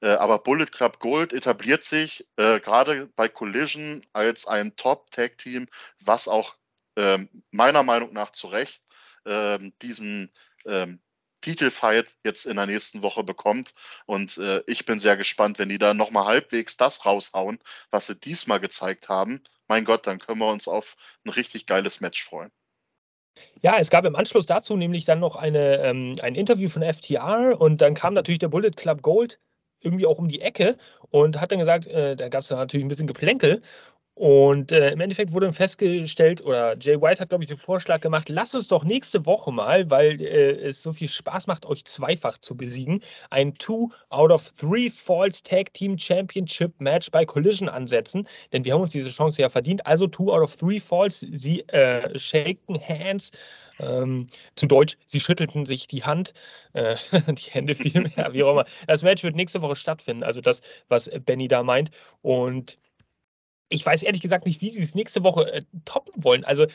Äh, aber Bullet Club Gold etabliert sich äh, gerade bei Collision als ein Top-Tag-Team, was auch äh, meiner Meinung nach zu Recht ähm, diesen ähm, Titelfight jetzt in der nächsten Woche bekommt. Und äh, ich bin sehr gespannt, wenn die da nochmal halbwegs das raushauen, was sie diesmal gezeigt haben. Mein Gott, dann können wir uns auf ein richtig geiles Match freuen. Ja, es gab im Anschluss dazu nämlich dann noch eine, ähm, ein Interview von FTR und dann kam natürlich der Bullet Club Gold irgendwie auch um die Ecke und hat dann gesagt, äh, da gab es natürlich ein bisschen Geplänkel und äh, im Endeffekt wurde festgestellt, oder Jay White hat, glaube ich, den Vorschlag gemacht, lass uns doch nächste Woche mal, weil äh, es so viel Spaß macht, euch zweifach zu besiegen, ein Two out of Three Falls Tag Team Championship Match bei Collision ansetzen. Denn wir haben uns diese Chance ja verdient. Also Two out of Three Falls, sie äh, shaken hands. Ähm, zu Deutsch, sie schüttelten sich die Hand, äh, die Hände vielmehr, wie auch immer. Das Match wird nächste Woche stattfinden, also das, was Benny da meint. Und ich weiß ehrlich gesagt nicht, wie sie es nächste Woche äh, toppen wollen. Also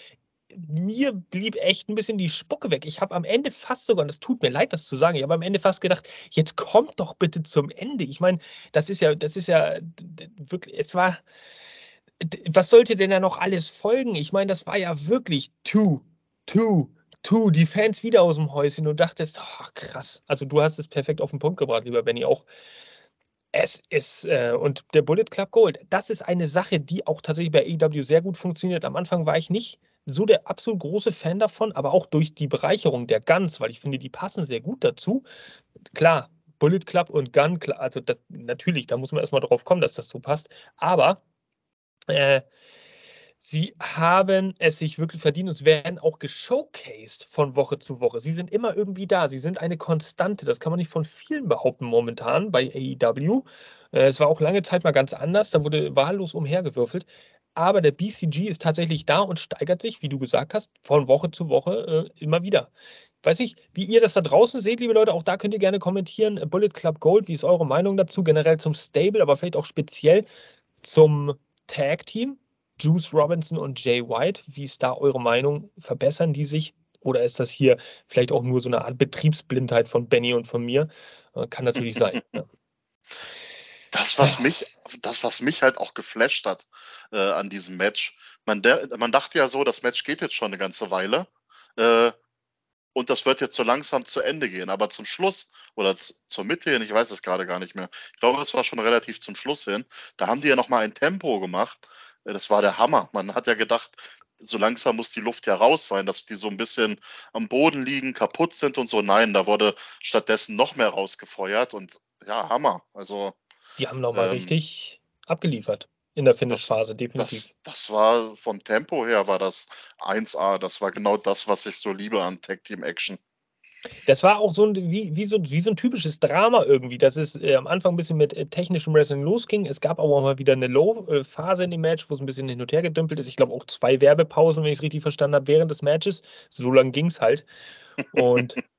mir blieb echt ein bisschen die Spucke weg. Ich habe am Ende fast sogar, und das tut mir leid, das zu sagen, ich habe am Ende fast gedacht, jetzt kommt doch bitte zum Ende. Ich meine, das ist ja, das ist ja wirklich, es war, was sollte denn da noch alles folgen? Ich meine, das war ja wirklich two, two, two, die Fans wieder aus dem Häuschen und dachtest, oh, krass. Also du hast es perfekt auf den Punkt gebracht, lieber Benny, auch es ist, äh, und der Bullet Club Gold, das ist eine Sache, die auch tatsächlich bei AEW sehr gut funktioniert. Am Anfang war ich nicht so der absolut große Fan davon, aber auch durch die Bereicherung der Guns, weil ich finde, die passen sehr gut dazu. Klar, Bullet Club und Gun, also das, natürlich, da muss man erstmal drauf kommen, dass das so passt. Aber äh, Sie haben es sich wirklich verdient und werden auch geshowcased von Woche zu Woche. Sie sind immer irgendwie da. Sie sind eine Konstante. Das kann man nicht von vielen behaupten momentan bei AEW. Äh, es war auch lange Zeit mal ganz anders. Da wurde wahllos umhergewürfelt. Aber der BCG ist tatsächlich da und steigert sich, wie du gesagt hast, von Woche zu Woche äh, immer wieder. Weiß ich, wie ihr das da draußen seht, liebe Leute, auch da könnt ihr gerne kommentieren. Bullet Club Gold, wie ist eure Meinung dazu? Generell zum Stable, aber vielleicht auch speziell zum Tag Team. Juice Robinson und Jay White. Wie ist da eure Meinung? Verbessern die sich? Oder ist das hier vielleicht auch nur so eine Art Betriebsblindheit von Benny und von mir? Äh, kann natürlich sein. Ja. Das, was mich, das, was mich halt auch geflasht hat äh, an diesem Match, man, der, man dachte ja so, das Match geht jetzt schon eine ganze Weile. Äh, und das wird jetzt so langsam zu Ende gehen. Aber zum Schluss oder zur Mitte hin, ich weiß es gerade gar nicht mehr. Ich glaube, es war schon relativ zum Schluss hin. Da haben die ja nochmal ein Tempo gemacht, das war der Hammer. Man hat ja gedacht, so langsam muss die Luft ja raus sein, dass die so ein bisschen am Boden liegen, kaputt sind und so. Nein, da wurde stattdessen noch mehr rausgefeuert und ja, Hammer. Also. Die haben nochmal ähm, richtig abgeliefert in der Finishphase, definitiv. Das, das, war vom Tempo her war das 1A. Das war genau das, was ich so liebe an Tag Team Action. Das war auch so ein, wie, wie, so, wie so ein typisches Drama irgendwie, dass es äh, am Anfang ein bisschen mit äh, technischem Wrestling losging. Es gab aber auch mal wieder eine Low-Phase in dem Match, wo es ein bisschen hin und her gedümpelt ist. Ich glaube auch zwei Werbepausen, wenn ich es richtig verstanden habe, während des Matches. So lang ging es halt. Und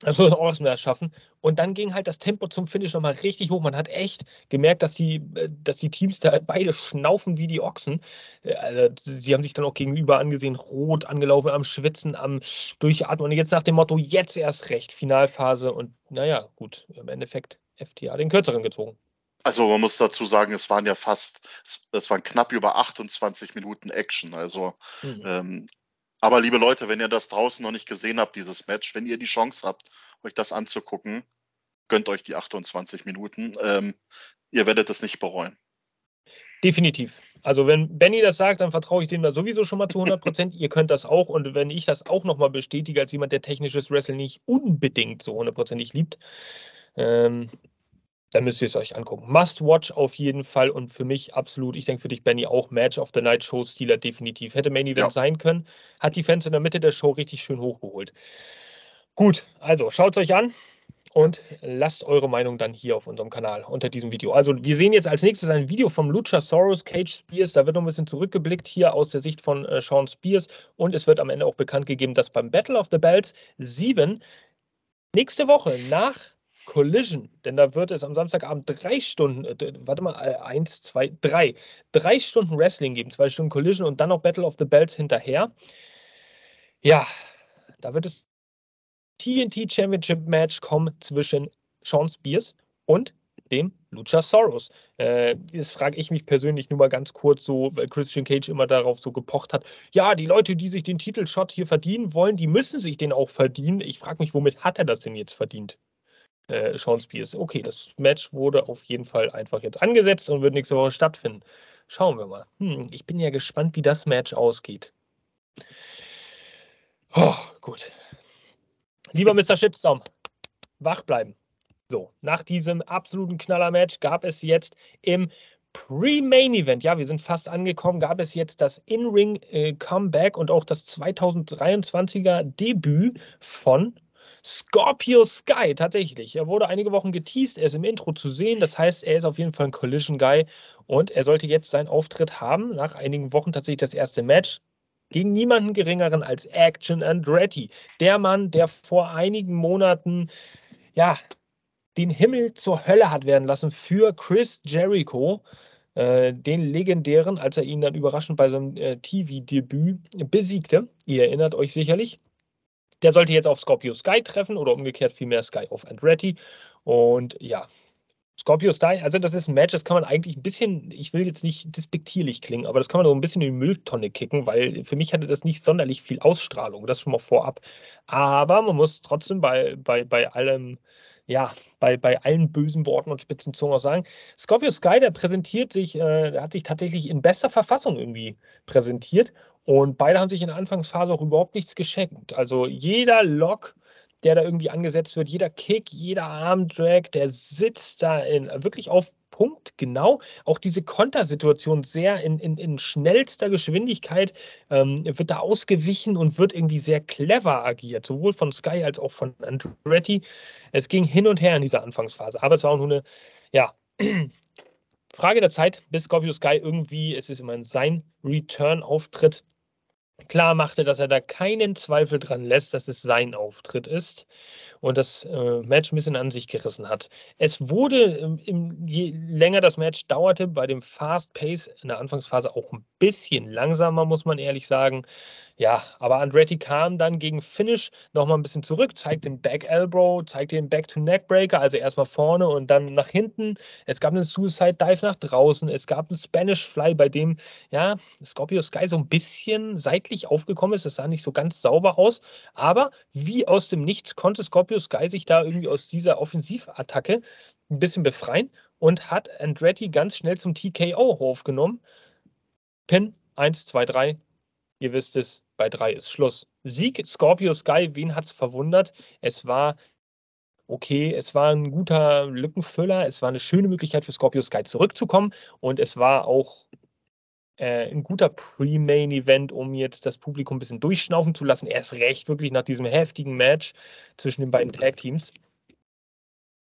das muss man auch erstmal schaffen. Und dann ging halt das Tempo zum Finish nochmal richtig hoch. Man hat echt gemerkt, dass die, äh, dass die Teams da beide schnaufen wie die Ochsen. Äh, also, sie haben sich dann auch gegenüber angesehen, rot angelaufen, am Schwitzen, am Durchatmen. Und jetzt nach dem Motto, jetzt erst recht, Finalphase. Und naja, gut, im Endeffekt FTA den kürzeren gezogen. Also man muss dazu sagen, es waren ja fast, es waren knapp über 28 Minuten Action. Also mhm. ähm, aber liebe Leute, wenn ihr das draußen noch nicht gesehen habt, dieses Match, wenn ihr die Chance habt, euch das anzugucken, gönnt euch die 28 Minuten. Ähm, ihr werdet es nicht bereuen. Definitiv. Also wenn Benny das sagt, dann vertraue ich dem da sowieso schon mal zu 100 Prozent. Ihr könnt das auch. Und wenn ich das auch nochmal bestätige, als jemand, der technisches Wrestling nicht unbedingt so hundertprozentig liebt, ähm, dann müsst ihr es euch angucken. Must watch auf jeden Fall und für mich absolut, ich denke für dich, Benny, auch Match of the Night Show Stealer definitiv. Hätte Main Event ja. sein können, hat die Fans in der Mitte der Show richtig schön hochgeholt. Gut, also schaut es euch an und lasst eure Meinung dann hier auf unserem Kanal unter diesem Video. Also wir sehen jetzt als nächstes ein Video vom Luchasaurus Cage Spears. Da wird noch ein bisschen zurückgeblickt hier aus der Sicht von äh, Sean Spears und es wird am Ende auch bekannt gegeben, dass beim Battle of the Bells 7 nächste Woche nach Collision, denn da wird es am Samstagabend drei Stunden, äh, warte mal, äh, eins, zwei, drei, drei Stunden Wrestling geben, zwei Stunden Collision und dann noch Battle of the Bells hinterher. Ja, da wird es TNT Championship Match kommen zwischen Sean Spears und dem Luchasaurus. Äh, das frage ich mich persönlich nur mal ganz kurz so, weil Christian Cage immer darauf so gepocht hat. Ja, die Leute, die sich den Titelshot hier verdienen wollen, die müssen sich den auch verdienen. Ich frage mich, womit hat er das denn jetzt verdient? Äh, Sean Spears. Okay, das Match wurde auf jeden Fall einfach jetzt angesetzt und wird nächste Woche stattfinden. Schauen wir mal. Hm, ich bin ja gespannt, wie das Match ausgeht. Oh, gut. Lieber Mr. Shitstorm, wach bleiben. So, nach diesem absoluten Knaller-Match gab es jetzt im Pre-Main Event, ja, wir sind fast angekommen, gab es jetzt das In-Ring-Comeback äh, und auch das 2023er Debüt von Scorpio Sky, tatsächlich. Er wurde einige Wochen geteased, er ist im Intro zu sehen, das heißt, er ist auf jeden Fall ein Collision Guy und er sollte jetzt seinen Auftritt haben. Nach einigen Wochen tatsächlich das erste Match gegen niemanden geringeren als Action Andretti. Der Mann, der vor einigen Monaten, ja, den Himmel zur Hölle hat werden lassen für Chris Jericho, äh, den legendären, als er ihn dann überraschend bei seinem äh, TV-Debüt besiegte. Ihr erinnert euch sicherlich. Der sollte jetzt auf Scorpio Sky treffen oder umgekehrt vielmehr Sky auf Andretti. Und ja, Scorpio Sky, also das ist ein Match, das kann man eigentlich ein bisschen, ich will jetzt nicht despektierlich klingen, aber das kann man so ein bisschen in die Mülltonne kicken, weil für mich hatte das nicht sonderlich viel Ausstrahlung, das schon mal vorab. Aber man muss trotzdem bei, bei, bei allem, ja, bei, bei allen bösen Worten und spitzen Zungen auch sagen, Scorpio Sky, der präsentiert sich, äh, hat sich tatsächlich in bester Verfassung irgendwie präsentiert und beide haben sich in der Anfangsphase auch überhaupt nichts geschenkt. Also jeder Lock der da irgendwie angesetzt wird. Jeder Kick, jeder Armdrag, der sitzt da in, wirklich auf Punkt genau. Auch diese Kontersituation sehr in, in, in schnellster Geschwindigkeit ähm, wird da ausgewichen und wird irgendwie sehr clever agiert, sowohl von Sky als auch von Andretti. Es ging hin und her in dieser Anfangsphase, aber es war auch nur eine, ja, Frage der Zeit, bis Scorpio Sky irgendwie, es ist immer sein Return-Auftritt, klar machte, dass er da keinen Zweifel dran lässt, dass es sein Auftritt ist und das äh, Match ein bisschen an sich gerissen hat. Es wurde, im, im, je länger das Match dauerte, bei dem Fast Pace in der Anfangsphase auch ein bisschen langsamer, muss man ehrlich sagen. Ja, aber Andretti kam dann gegen Finish nochmal ein bisschen zurück, zeigt den Back Elbow, zeigt den Back to Neck Breaker, also erstmal vorne und dann nach hinten. Es gab einen Suicide Dive nach draußen, es gab einen Spanish Fly, bei dem ja Scorpio Sky so ein bisschen seitlich aufgekommen ist. Das sah nicht so ganz sauber aus, aber wie aus dem Nichts konnte Scorpio Sky sich da irgendwie aus dieser Offensivattacke ein bisschen befreien und hat Andretti ganz schnell zum TKO aufgenommen. Pin 1, 2, 3, Ihr wisst es, bei drei ist Schluss. Sieg Scorpio Sky, wen hat es verwundert? Es war okay, es war ein guter Lückenfüller, es war eine schöne Möglichkeit für Scorpio Sky zurückzukommen und es war auch äh, ein guter Pre-Main-Event, um jetzt das Publikum ein bisschen durchschnaufen zu lassen. Erst recht wirklich nach diesem heftigen Match zwischen den beiden Tag-Teams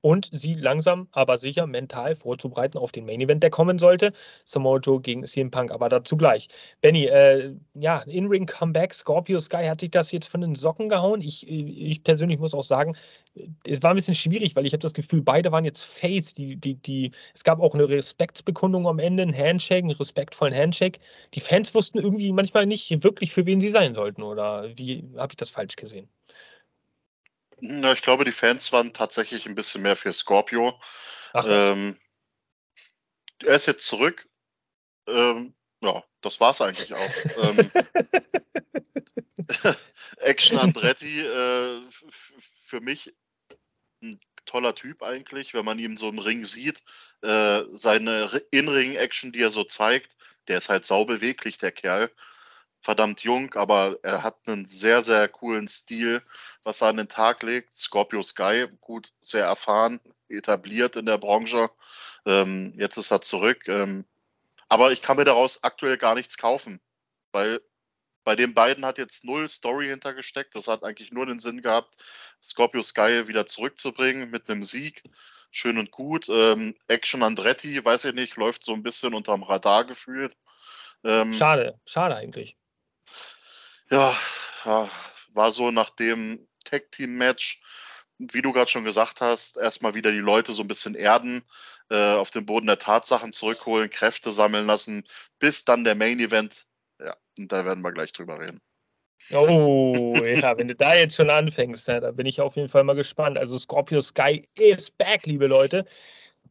und sie langsam, aber sicher mental vorzubereiten auf den Main Event, der kommen sollte. Samoa Joe gegen CM Punk, aber dazu gleich. Benny, äh, ja, In-Ring Comeback, Scorpio Sky hat sich das jetzt von den Socken gehauen. Ich, ich persönlich muss auch sagen, es war ein bisschen schwierig, weil ich habe das Gefühl, beide waren jetzt Face. Die, die, die, es gab auch eine Respektsbekundung am Ende, ein Handshake, einen respektvollen Handshake. Die Fans wussten irgendwie manchmal nicht wirklich, für wen sie sein sollten, oder wie habe ich das falsch gesehen? Na, ich glaube, die Fans waren tatsächlich ein bisschen mehr für Scorpio. Ach, ähm, er ist jetzt zurück. Ähm, ja, das war's eigentlich auch. ähm, Action Andretti äh, für mich ein toller Typ eigentlich, wenn man ihn so im Ring sieht. Äh, seine In-Ring-Action, die er so zeigt, der ist halt saubeweglich, der Kerl. Verdammt jung, aber er hat einen sehr, sehr coolen Stil, was er an den Tag legt. Scorpio Sky, gut, sehr erfahren, etabliert in der Branche. Ähm, jetzt ist er zurück. Ähm, aber ich kann mir daraus aktuell gar nichts kaufen, weil bei den beiden hat jetzt null Story hintergesteckt. Das hat eigentlich nur den Sinn gehabt, Scorpio Sky wieder zurückzubringen mit einem Sieg. Schön und gut. Ähm, Action Andretti, weiß ich nicht, läuft so ein bisschen unterm Radar gefühlt. Ähm, schade, schade eigentlich. Ja, war so nach dem Tag-Team-Match, wie du gerade schon gesagt hast, erstmal wieder die Leute so ein bisschen erden, äh, auf den Boden der Tatsachen zurückholen, Kräfte sammeln lassen, bis dann der Main-Event ja, und da werden wir gleich drüber reden. Oh, ja, wenn du da jetzt schon anfängst, ja, da bin ich auf jeden Fall mal gespannt. Also Scorpio Sky is back, liebe Leute.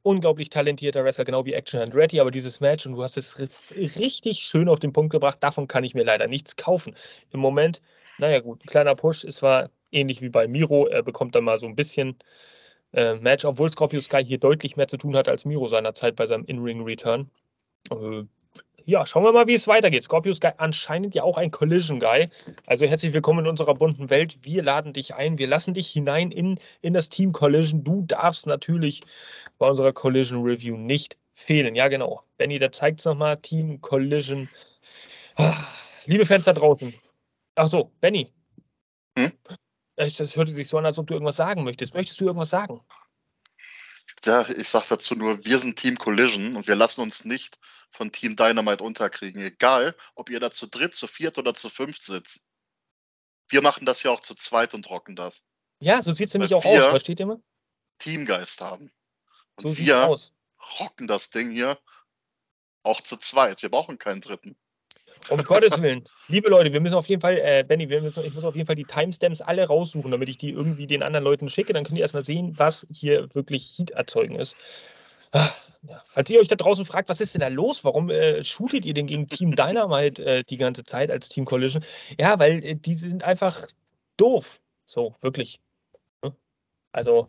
Unglaublich talentierter Wrestler, genau wie Action Andretti, aber dieses Match, und du hast es richtig schön auf den Punkt gebracht, davon kann ich mir leider nichts kaufen. Im Moment, naja gut, ein kleiner Push, es war ähnlich wie bei Miro, er bekommt dann mal so ein bisschen äh, Match, obwohl Scorpio Sky hier deutlich mehr zu tun hat als Miro seinerzeit bei seinem In-Ring-Return. Äh, ja, schauen wir mal, wie es weitergeht. Scorpius Guy anscheinend ja auch ein Collision Guy. Also herzlich willkommen in unserer bunten Welt. Wir laden dich ein. Wir lassen dich hinein in, in das Team Collision. Du darfst natürlich bei unserer Collision Review nicht fehlen. Ja, genau. Benny, da zeigt es nochmal. Team Collision. Liebe Fans da draußen. Ach so, Benny. Hm? Das hörte sich so an, als ob du irgendwas sagen möchtest. Möchtest du irgendwas sagen? Ja, ich sage dazu nur, wir sind Team Collision und wir lassen uns nicht von Team Dynamite unterkriegen. Egal, ob ihr da zu dritt, zu viert oder zu fünft sitzt. Wir machen das ja auch zu zweit und rocken das. Ja, so sieht es nämlich auch aus. Versteht ihr mal? Teamgeist haben. Und so wir aus. rocken das Ding hier auch zu zweit. Wir brauchen keinen dritten. Um Gottes Willen. Liebe Leute, wir müssen auf jeden Fall, äh, Benny, wir müssen, ich muss auf jeden Fall die Timestamps alle raussuchen, damit ich die irgendwie den anderen Leuten schicke. Dann könnt ihr erstmal sehen, was hier wirklich Heat erzeugen ist. Ja, falls ihr euch da draußen fragt, was ist denn da los? Warum äh, shootet ihr denn gegen Team Dynamite äh, die ganze Zeit als Team Collision? Ja, weil äh, die sind einfach doof. So, wirklich. Also,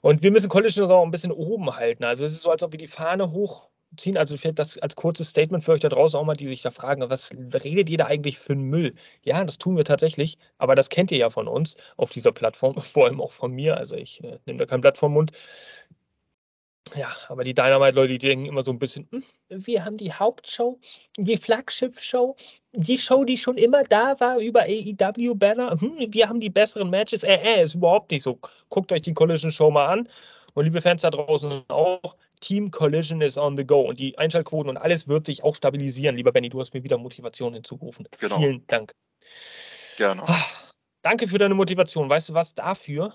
und wir müssen Collision auch ein bisschen oben halten. Also es ist so, als ob wir die Fahne hochziehen. Also fällt das als kurzes Statement für euch da draußen auch mal, die sich da fragen, was redet ihr da eigentlich für einen Müll? Ja, das tun wir tatsächlich, aber das kennt ihr ja von uns auf dieser Plattform, vor allem auch von mir. Also ich äh, nehme da kein Blatt vom Mund. Ja, aber die Dynamite-Leute, die denken immer so ein bisschen, hm, wir haben die Hauptshow, die Flaggschiff-Show, die Show, die schon immer da war über AEW-Banner. Hm, wir haben die besseren Matches. Äh, äh, ist überhaupt nicht so. Guckt euch die Collision-Show mal an. Und liebe Fans da draußen auch, Team Collision is on the go. Und die Einschaltquoten und alles wird sich auch stabilisieren. Lieber Benny, du hast mir wieder Motivation hinzugerufen. Genau. Vielen Dank. Gerne. Ah, danke für deine Motivation. Weißt du was dafür?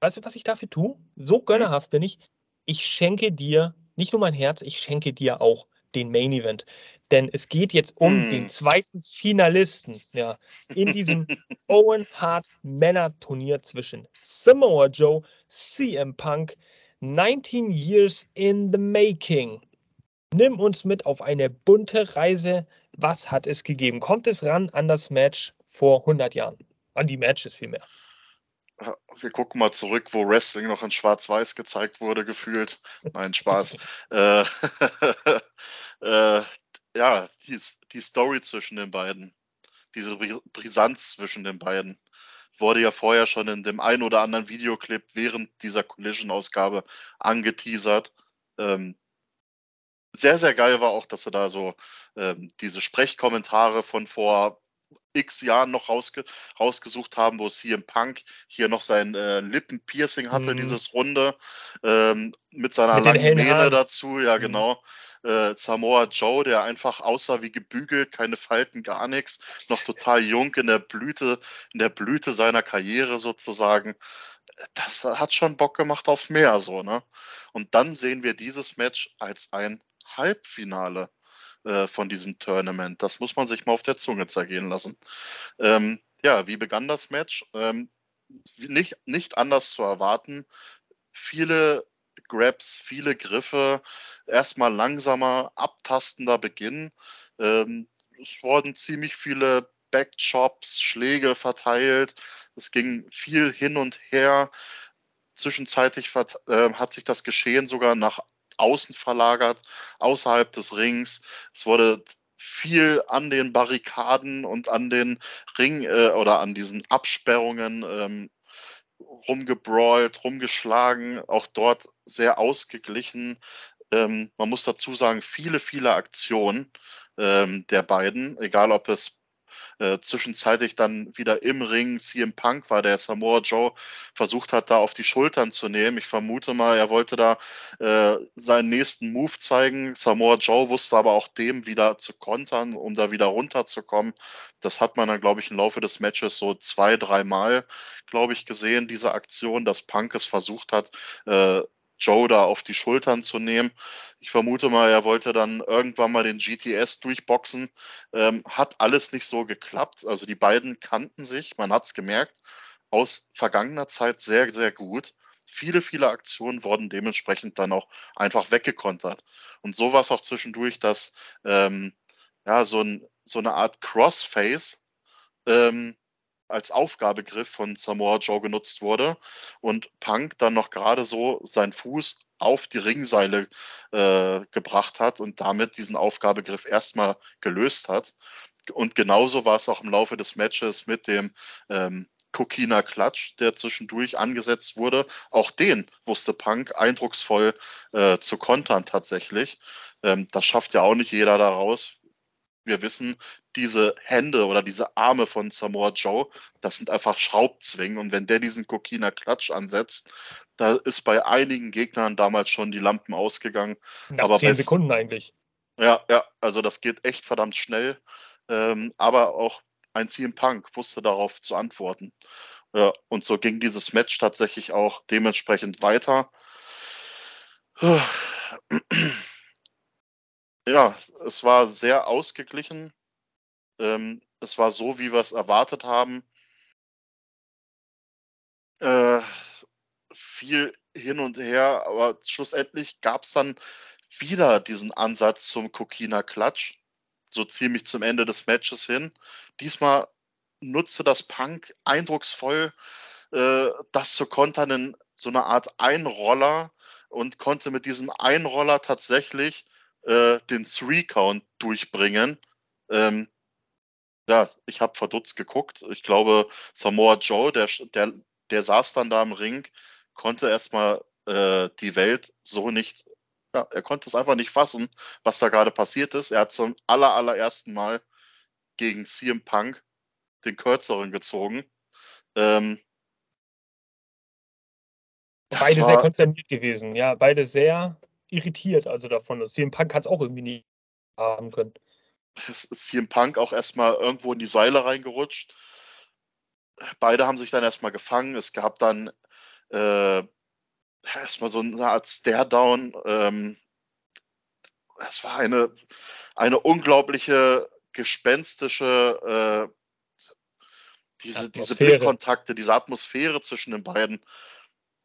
Weißt du, was ich dafür tue? So gönnerhaft bin ich ich schenke dir nicht nur mein Herz, ich schenke dir auch den Main Event. Denn es geht jetzt um mm. den zweiten Finalisten ja, in diesem Owen Hart Männer Turnier zwischen Samoa Joe, CM Punk, 19 Years in the Making. Nimm uns mit auf eine bunte Reise. Was hat es gegeben? Kommt es ran an das Match vor 100 Jahren? An die Matches vielmehr wir gucken mal zurück, wo Wrestling noch in Schwarz-Weiß gezeigt wurde, gefühlt. Nein, Spaß. äh, äh, ja, die, die Story zwischen den beiden, diese Brisanz zwischen den beiden, wurde ja vorher schon in dem ein oder anderen Videoclip während dieser Collision-Ausgabe angeteasert. Ähm, sehr, sehr geil war auch, dass sie da so ähm, diese Sprechkommentare von vor x Jahren noch rausge rausgesucht haben, wo CM Punk hier noch sein äh, Lippenpiercing hatte, mhm. dieses Runde, ähm, mit seiner mit langen Mähne dazu, ja mhm. genau. Äh, Samoa Joe, der einfach aussah wie gebügelt, keine Falten, gar nichts, noch total jung in der Blüte, in der Blüte seiner Karriere sozusagen. Das hat schon Bock gemacht auf mehr, so, ne? Und dann sehen wir dieses Match als ein Halbfinale. Äh, von diesem Tournament. Das muss man sich mal auf der Zunge zergehen lassen. Ähm, ja, wie begann das Match? Ähm, nicht, nicht anders zu erwarten. Viele Grabs, viele Griffe, erstmal langsamer, abtastender Beginn. Ähm, es wurden ziemlich viele Backchops, Schläge verteilt. Es ging viel hin und her. Zwischenzeitlich äh, hat sich das Geschehen sogar nach außen verlagert, außerhalb des Rings. Es wurde viel an den Barrikaden und an den Ring äh, oder an diesen Absperrungen ähm, rumgebrawlt, rumgeschlagen, auch dort sehr ausgeglichen. Ähm, man muss dazu sagen, viele, viele Aktionen ähm, der beiden, egal ob es äh, zwischenzeitlich dann wieder im Ring CM Punk war, der Samoa Joe versucht hat, da auf die Schultern zu nehmen. Ich vermute mal, er wollte da äh, seinen nächsten Move zeigen. Samoa Joe wusste aber auch dem wieder zu kontern, um da wieder runterzukommen. Das hat man dann, glaube ich, im Laufe des Matches so zwei, dreimal, glaube ich, gesehen, diese Aktion, dass Punk es versucht hat, äh, Joe da auf die Schultern zu nehmen. Ich vermute mal, er wollte dann irgendwann mal den GTS durchboxen. Ähm, hat alles nicht so geklappt. Also die beiden kannten sich, man hat es gemerkt, aus vergangener Zeit sehr, sehr gut. Viele, viele Aktionen wurden dementsprechend dann auch einfach weggekontert. Und so war es auch zwischendurch, dass ähm, ja, so, ein, so eine Art Crossface ähm, als Aufgabegriff von Samoa Joe genutzt wurde und Punk dann noch gerade so seinen Fuß auf die Ringseile äh, gebracht hat und damit diesen Aufgabegriff erstmal gelöst hat. Und genauso war es auch im Laufe des Matches mit dem ähm, Kokina Klatsch, der zwischendurch angesetzt wurde. Auch den wusste Punk eindrucksvoll äh, zu kontern tatsächlich. Ähm, das schafft ja auch nicht jeder daraus wir wissen, diese Hände oder diese Arme von Samoa Joe, das sind einfach Schraubzwingen. Und wenn der diesen Kokina Klatsch ansetzt, da ist bei einigen Gegnern damals schon die Lampen ausgegangen. Nach aber zehn Sekunden eigentlich. Ja, ja, also das geht echt verdammt schnell. Ähm, aber auch ein CM Punk wusste darauf zu antworten. Ja, und so ging dieses Match tatsächlich auch dementsprechend weiter ja, es war sehr ausgeglichen. Ähm, es war so, wie wir es erwartet haben. Äh, viel hin und her, aber schlussendlich gab es dann wieder diesen Ansatz zum Kokina Klatsch, so ziemlich zum Ende des Matches hin. Diesmal nutzte das Punk eindrucksvoll äh, das zu kontern in so eine Art Einroller und konnte mit diesem Einroller tatsächlich äh, den Three-Count durchbringen. Ähm, ja, ich habe verdutzt geguckt. Ich glaube, Samoa Joe, der, der, der saß dann da im Ring, konnte erstmal äh, die Welt so nicht, ja, er konnte es einfach nicht fassen, was da gerade passiert ist. Er hat zum aller, allerersten Mal gegen CM Punk den Kürzeren gezogen. Ähm, beide war, sehr konsterniert gewesen, ja, beide sehr irritiert also davon. CM Punk hat es auch irgendwie nie haben können. Es ist CM Punk auch erstmal irgendwo in die Seile reingerutscht. Beide haben sich dann erstmal gefangen. Es gab dann äh, erstmal so eine Art Stare-Down. Ähm, es war eine, eine unglaubliche gespenstische äh, diese, diese Blickkontakte, diese Atmosphäre zwischen den beiden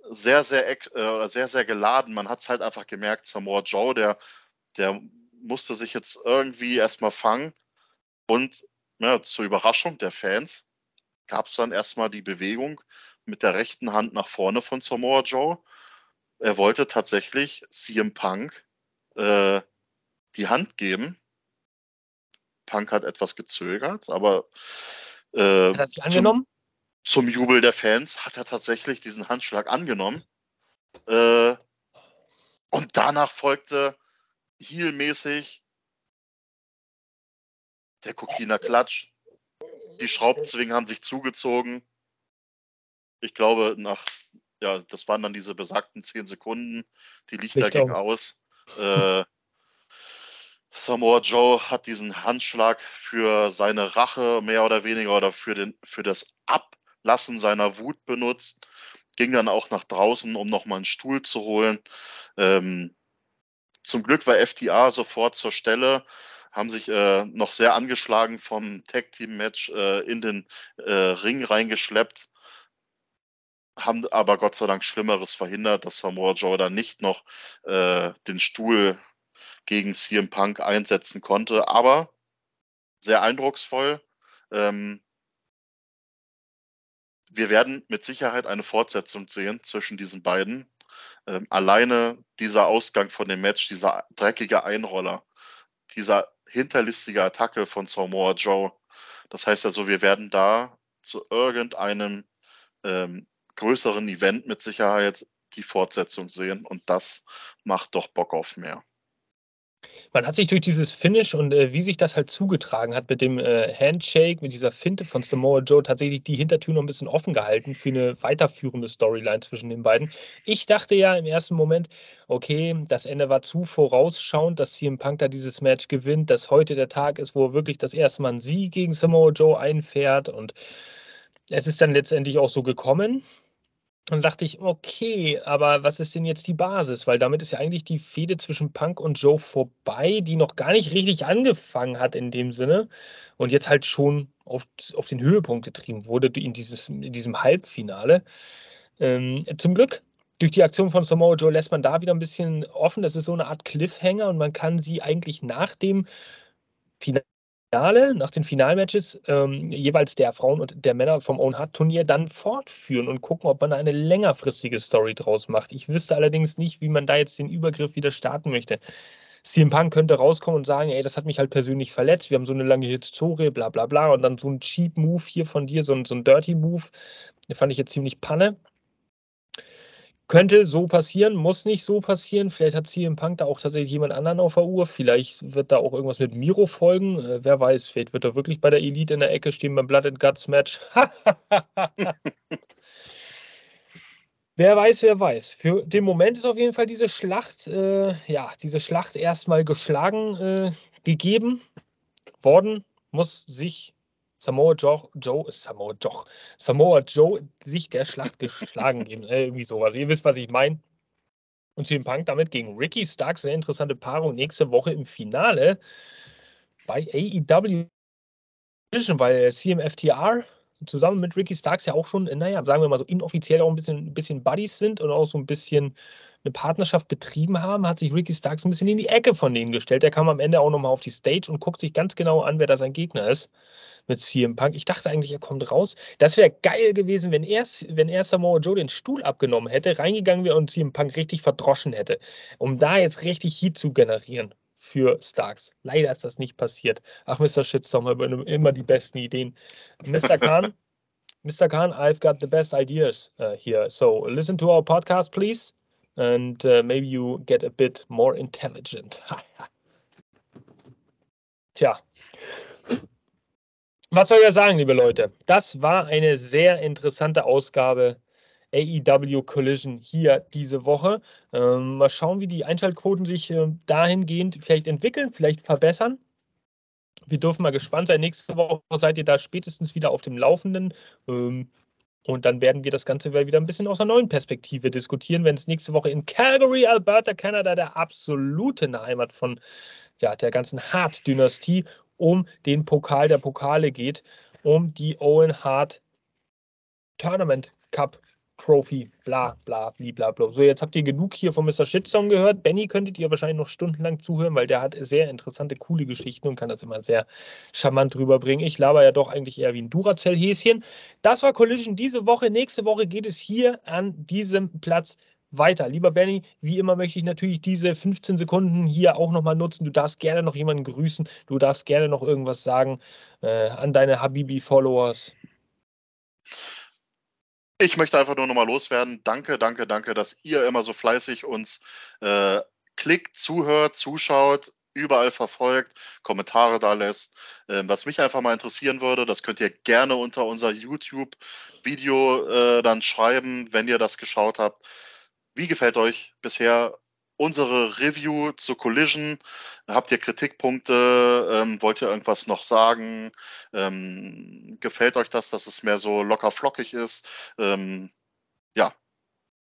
sehr, sehr, äh, sehr, sehr geladen. Man hat es halt einfach gemerkt, Samoa Joe, der, der musste sich jetzt irgendwie erstmal fangen. Und ja, zur Überraschung der Fans gab es dann erstmal die Bewegung mit der rechten Hand nach vorne von Samoa Joe. Er wollte tatsächlich CM Punk äh, die Hand geben. Punk hat etwas gezögert, aber äh, hat er sie angenommen? zum Jubel der Fans hat er tatsächlich diesen Handschlag angenommen. Äh, und danach folgte heelmäßig der Kokina Klatsch. Die Schraubzwingen haben sich zugezogen. Ich glaube, nach, ja, das waren dann diese besagten zehn Sekunden. Die Lichter Licht gingen aus. Äh, Samoa Joe hat diesen Handschlag für seine Rache mehr oder weniger oder für, den, für das Ab Lassen seiner Wut benutzt, ging dann auch nach draußen, um nochmal einen Stuhl zu holen. Ähm, zum Glück war FTA sofort zur Stelle, haben sich äh, noch sehr angeschlagen vom Tag-Team-Match äh, in den äh, Ring reingeschleppt, haben aber Gott sei Dank Schlimmeres verhindert, dass Samoa Joe dann nicht noch äh, den Stuhl gegen CM Punk einsetzen konnte. Aber sehr eindrucksvoll. Ähm, wir werden mit Sicherheit eine Fortsetzung sehen zwischen diesen beiden. Ähm, alleine dieser Ausgang von dem Match, dieser dreckige Einroller, dieser hinterlistige Attacke von Samoa Joe. Das heißt also, wir werden da zu irgendeinem ähm, größeren Event mit Sicherheit die Fortsetzung sehen und das macht doch Bock auf mehr man hat sich durch dieses Finish und äh, wie sich das halt zugetragen hat mit dem äh, Handshake, mit dieser Finte von Samoa Joe, tatsächlich die Hintertür noch ein bisschen offen gehalten für eine weiterführende Storyline zwischen den beiden. Ich dachte ja im ersten Moment, okay, das Ende war zu vorausschauend, dass CM Punk da dieses Match gewinnt, dass heute der Tag ist, wo wirklich das erste Mal ein Sieg gegen Samoa Joe einfährt und es ist dann letztendlich auch so gekommen. Und dachte ich, okay, aber was ist denn jetzt die Basis? Weil damit ist ja eigentlich die Fehde zwischen Punk und Joe vorbei, die noch gar nicht richtig angefangen hat in dem Sinne und jetzt halt schon auf, auf den Höhepunkt getrieben wurde in, dieses, in diesem Halbfinale. Ähm, zum Glück, durch die Aktion von Samoa Joe lässt man da wieder ein bisschen offen. Das ist so eine Art Cliffhanger und man kann sie eigentlich nach dem Finale Finale, nach den Finalmatches, ähm, jeweils der Frauen und der Männer vom Own Hard Turnier dann fortführen und gucken, ob man eine längerfristige Story draus macht. Ich wüsste allerdings nicht, wie man da jetzt den Übergriff wieder starten möchte. CM Punk könnte rauskommen und sagen, ey, das hat mich halt persönlich verletzt, wir haben so eine lange Historie, bla bla bla, und dann so ein Cheap Move hier von dir, so ein, so ein Dirty Move, den fand ich jetzt ziemlich panne. Könnte so passieren, muss nicht so passieren. Vielleicht hat CM Punk da auch tatsächlich jemand anderen auf der Uhr. Vielleicht wird da auch irgendwas mit Miro folgen. Äh, wer weiß, vielleicht wird er wirklich bei der Elite in der Ecke stehen beim Blood and Guts Match. wer weiß, wer weiß. Für den Moment ist auf jeden Fall diese Schlacht, äh, ja, diese Schlacht erstmal geschlagen äh, gegeben worden. Muss sich Samoa Joe, Joe, Samoa Joe, Samoa Joe sich der Schlacht geschlagen geben. Äh, irgendwie sowas. Ihr wisst, was ich meine. Und CM Punk damit gegen Ricky Stark, sehr interessante Paarung nächste Woche im Finale bei AEW, weil CMFTR zusammen mit Ricky Starks ja auch schon, naja, sagen wir mal so inoffiziell auch ein bisschen, ein bisschen Buddies sind und auch so ein bisschen eine Partnerschaft betrieben haben, hat sich Ricky Starks ein bisschen in die Ecke von denen gestellt. Der kam am Ende auch nochmal auf die Stage und guckt sich ganz genau an, wer da sein Gegner ist mit CM Punk. Ich dachte eigentlich, er kommt raus. Das wäre geil gewesen, wenn er, wenn er Samoa Joe den Stuhl abgenommen hätte, reingegangen wäre und CM Punk richtig verdroschen hätte, um da jetzt richtig Heat zu generieren für Starks. Leider ist das nicht passiert. Ach, Mr. Shitstorm, immer die besten Ideen. Mr. Khan, Mr. Khan, I've got the best ideas uh, here. So listen to our podcast, please, and uh, maybe you get a bit more intelligent. Tja, was soll ich sagen, liebe Leute? Das war eine sehr interessante Ausgabe AEW Collision hier diese Woche. Ähm, mal schauen, wie die Einschaltquoten sich äh, dahingehend vielleicht entwickeln, vielleicht verbessern. Wir dürfen mal gespannt sein. Nächste Woche seid ihr da spätestens wieder auf dem Laufenden. Ähm, und dann werden wir das Ganze wieder ein bisschen aus einer neuen Perspektive diskutieren, wenn es nächste Woche in Calgary, Alberta, Kanada, der absolute Heimat von ja, der ganzen Hart-Dynastie um den Pokal der Pokale geht, um die Owen Hart Tournament Cup Trophy, bla bla bla bla. So, jetzt habt ihr genug hier von Mr. Shitstorm gehört. Benny könntet ihr wahrscheinlich noch stundenlang zuhören, weil der hat sehr interessante, coole Geschichten und kann das immer sehr charmant rüberbringen. Ich laber ja doch eigentlich eher wie ein Duracell-Häschen. Das war Collision diese Woche. Nächste Woche geht es hier an diesem Platz weiter. Lieber Benny, wie immer möchte ich natürlich diese 15 Sekunden hier auch nochmal nutzen. Du darfst gerne noch jemanden grüßen. Du darfst gerne noch irgendwas sagen äh, an deine Habibi-Followers. Ich möchte einfach nur nochmal loswerden. Danke, danke, danke, dass ihr immer so fleißig uns äh, klickt, zuhört, zuschaut, überall verfolgt, Kommentare da lässt. Ähm, was mich einfach mal interessieren würde, das könnt ihr gerne unter unser YouTube-Video äh, dann schreiben, wenn ihr das geschaut habt. Wie gefällt euch bisher unsere Review zu Collision? Habt ihr Kritikpunkte? Ähm, wollt ihr irgendwas noch sagen? Ähm, gefällt euch das, dass es mehr so locker flockig ist? Ähm, ja,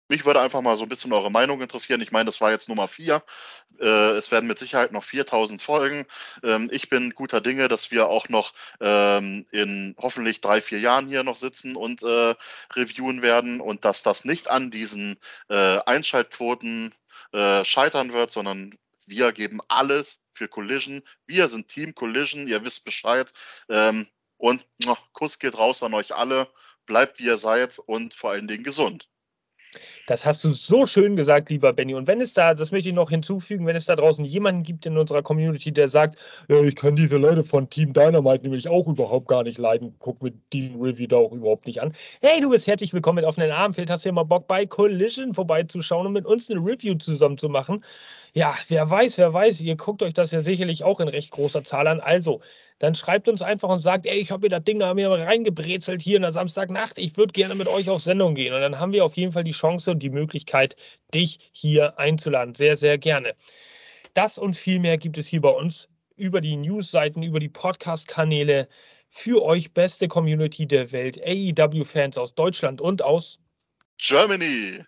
mich würde einfach mal so ein bisschen eure Meinung interessieren. Ich meine, das war jetzt Nummer vier. Äh, es werden mit Sicherheit noch 4000 Folgen. Ähm, ich bin guter Dinge, dass wir auch noch ähm, in hoffentlich drei, vier Jahren hier noch sitzen und äh, reviewen werden und dass das nicht an diesen äh, Einschaltquoten äh, scheitern wird, sondern wir geben alles für Collision. Wir sind Team Collision, ihr wisst Bescheid. Ähm, und oh, Kuss geht raus an euch alle bleibt wie ihr seid und vor allen Dingen gesund. Das hast du so schön gesagt, lieber Benny. Und wenn es da, das möchte ich noch hinzufügen, wenn es da draußen jemanden gibt in unserer Community, der sagt, ja, ich kann diese Leute von Team Dynamite nämlich auch überhaupt gar nicht leiden, guck mir diesen Review da auch überhaupt nicht an. Hey, du bist herzlich willkommen mit offenen Armen. Vielleicht hast du ja mal Bock bei Collision vorbeizuschauen und mit uns eine Review zusammen zu machen. Ja, wer weiß, wer weiß, ihr guckt euch das ja sicherlich auch in recht großer Zahl an. Also, dann schreibt uns einfach und sagt, ey, ich habe mir das Ding da mir reingebrezelt hier in der Samstagnacht, ich würde gerne mit euch auf Sendung gehen. Und dann haben wir auf jeden Fall die Chance und die Möglichkeit, dich hier einzuladen. Sehr, sehr gerne. Das und viel mehr gibt es hier bei uns über die Newsseiten, über die Podcast-Kanäle für euch beste Community der Welt, AEW-Fans aus Deutschland und aus Germany.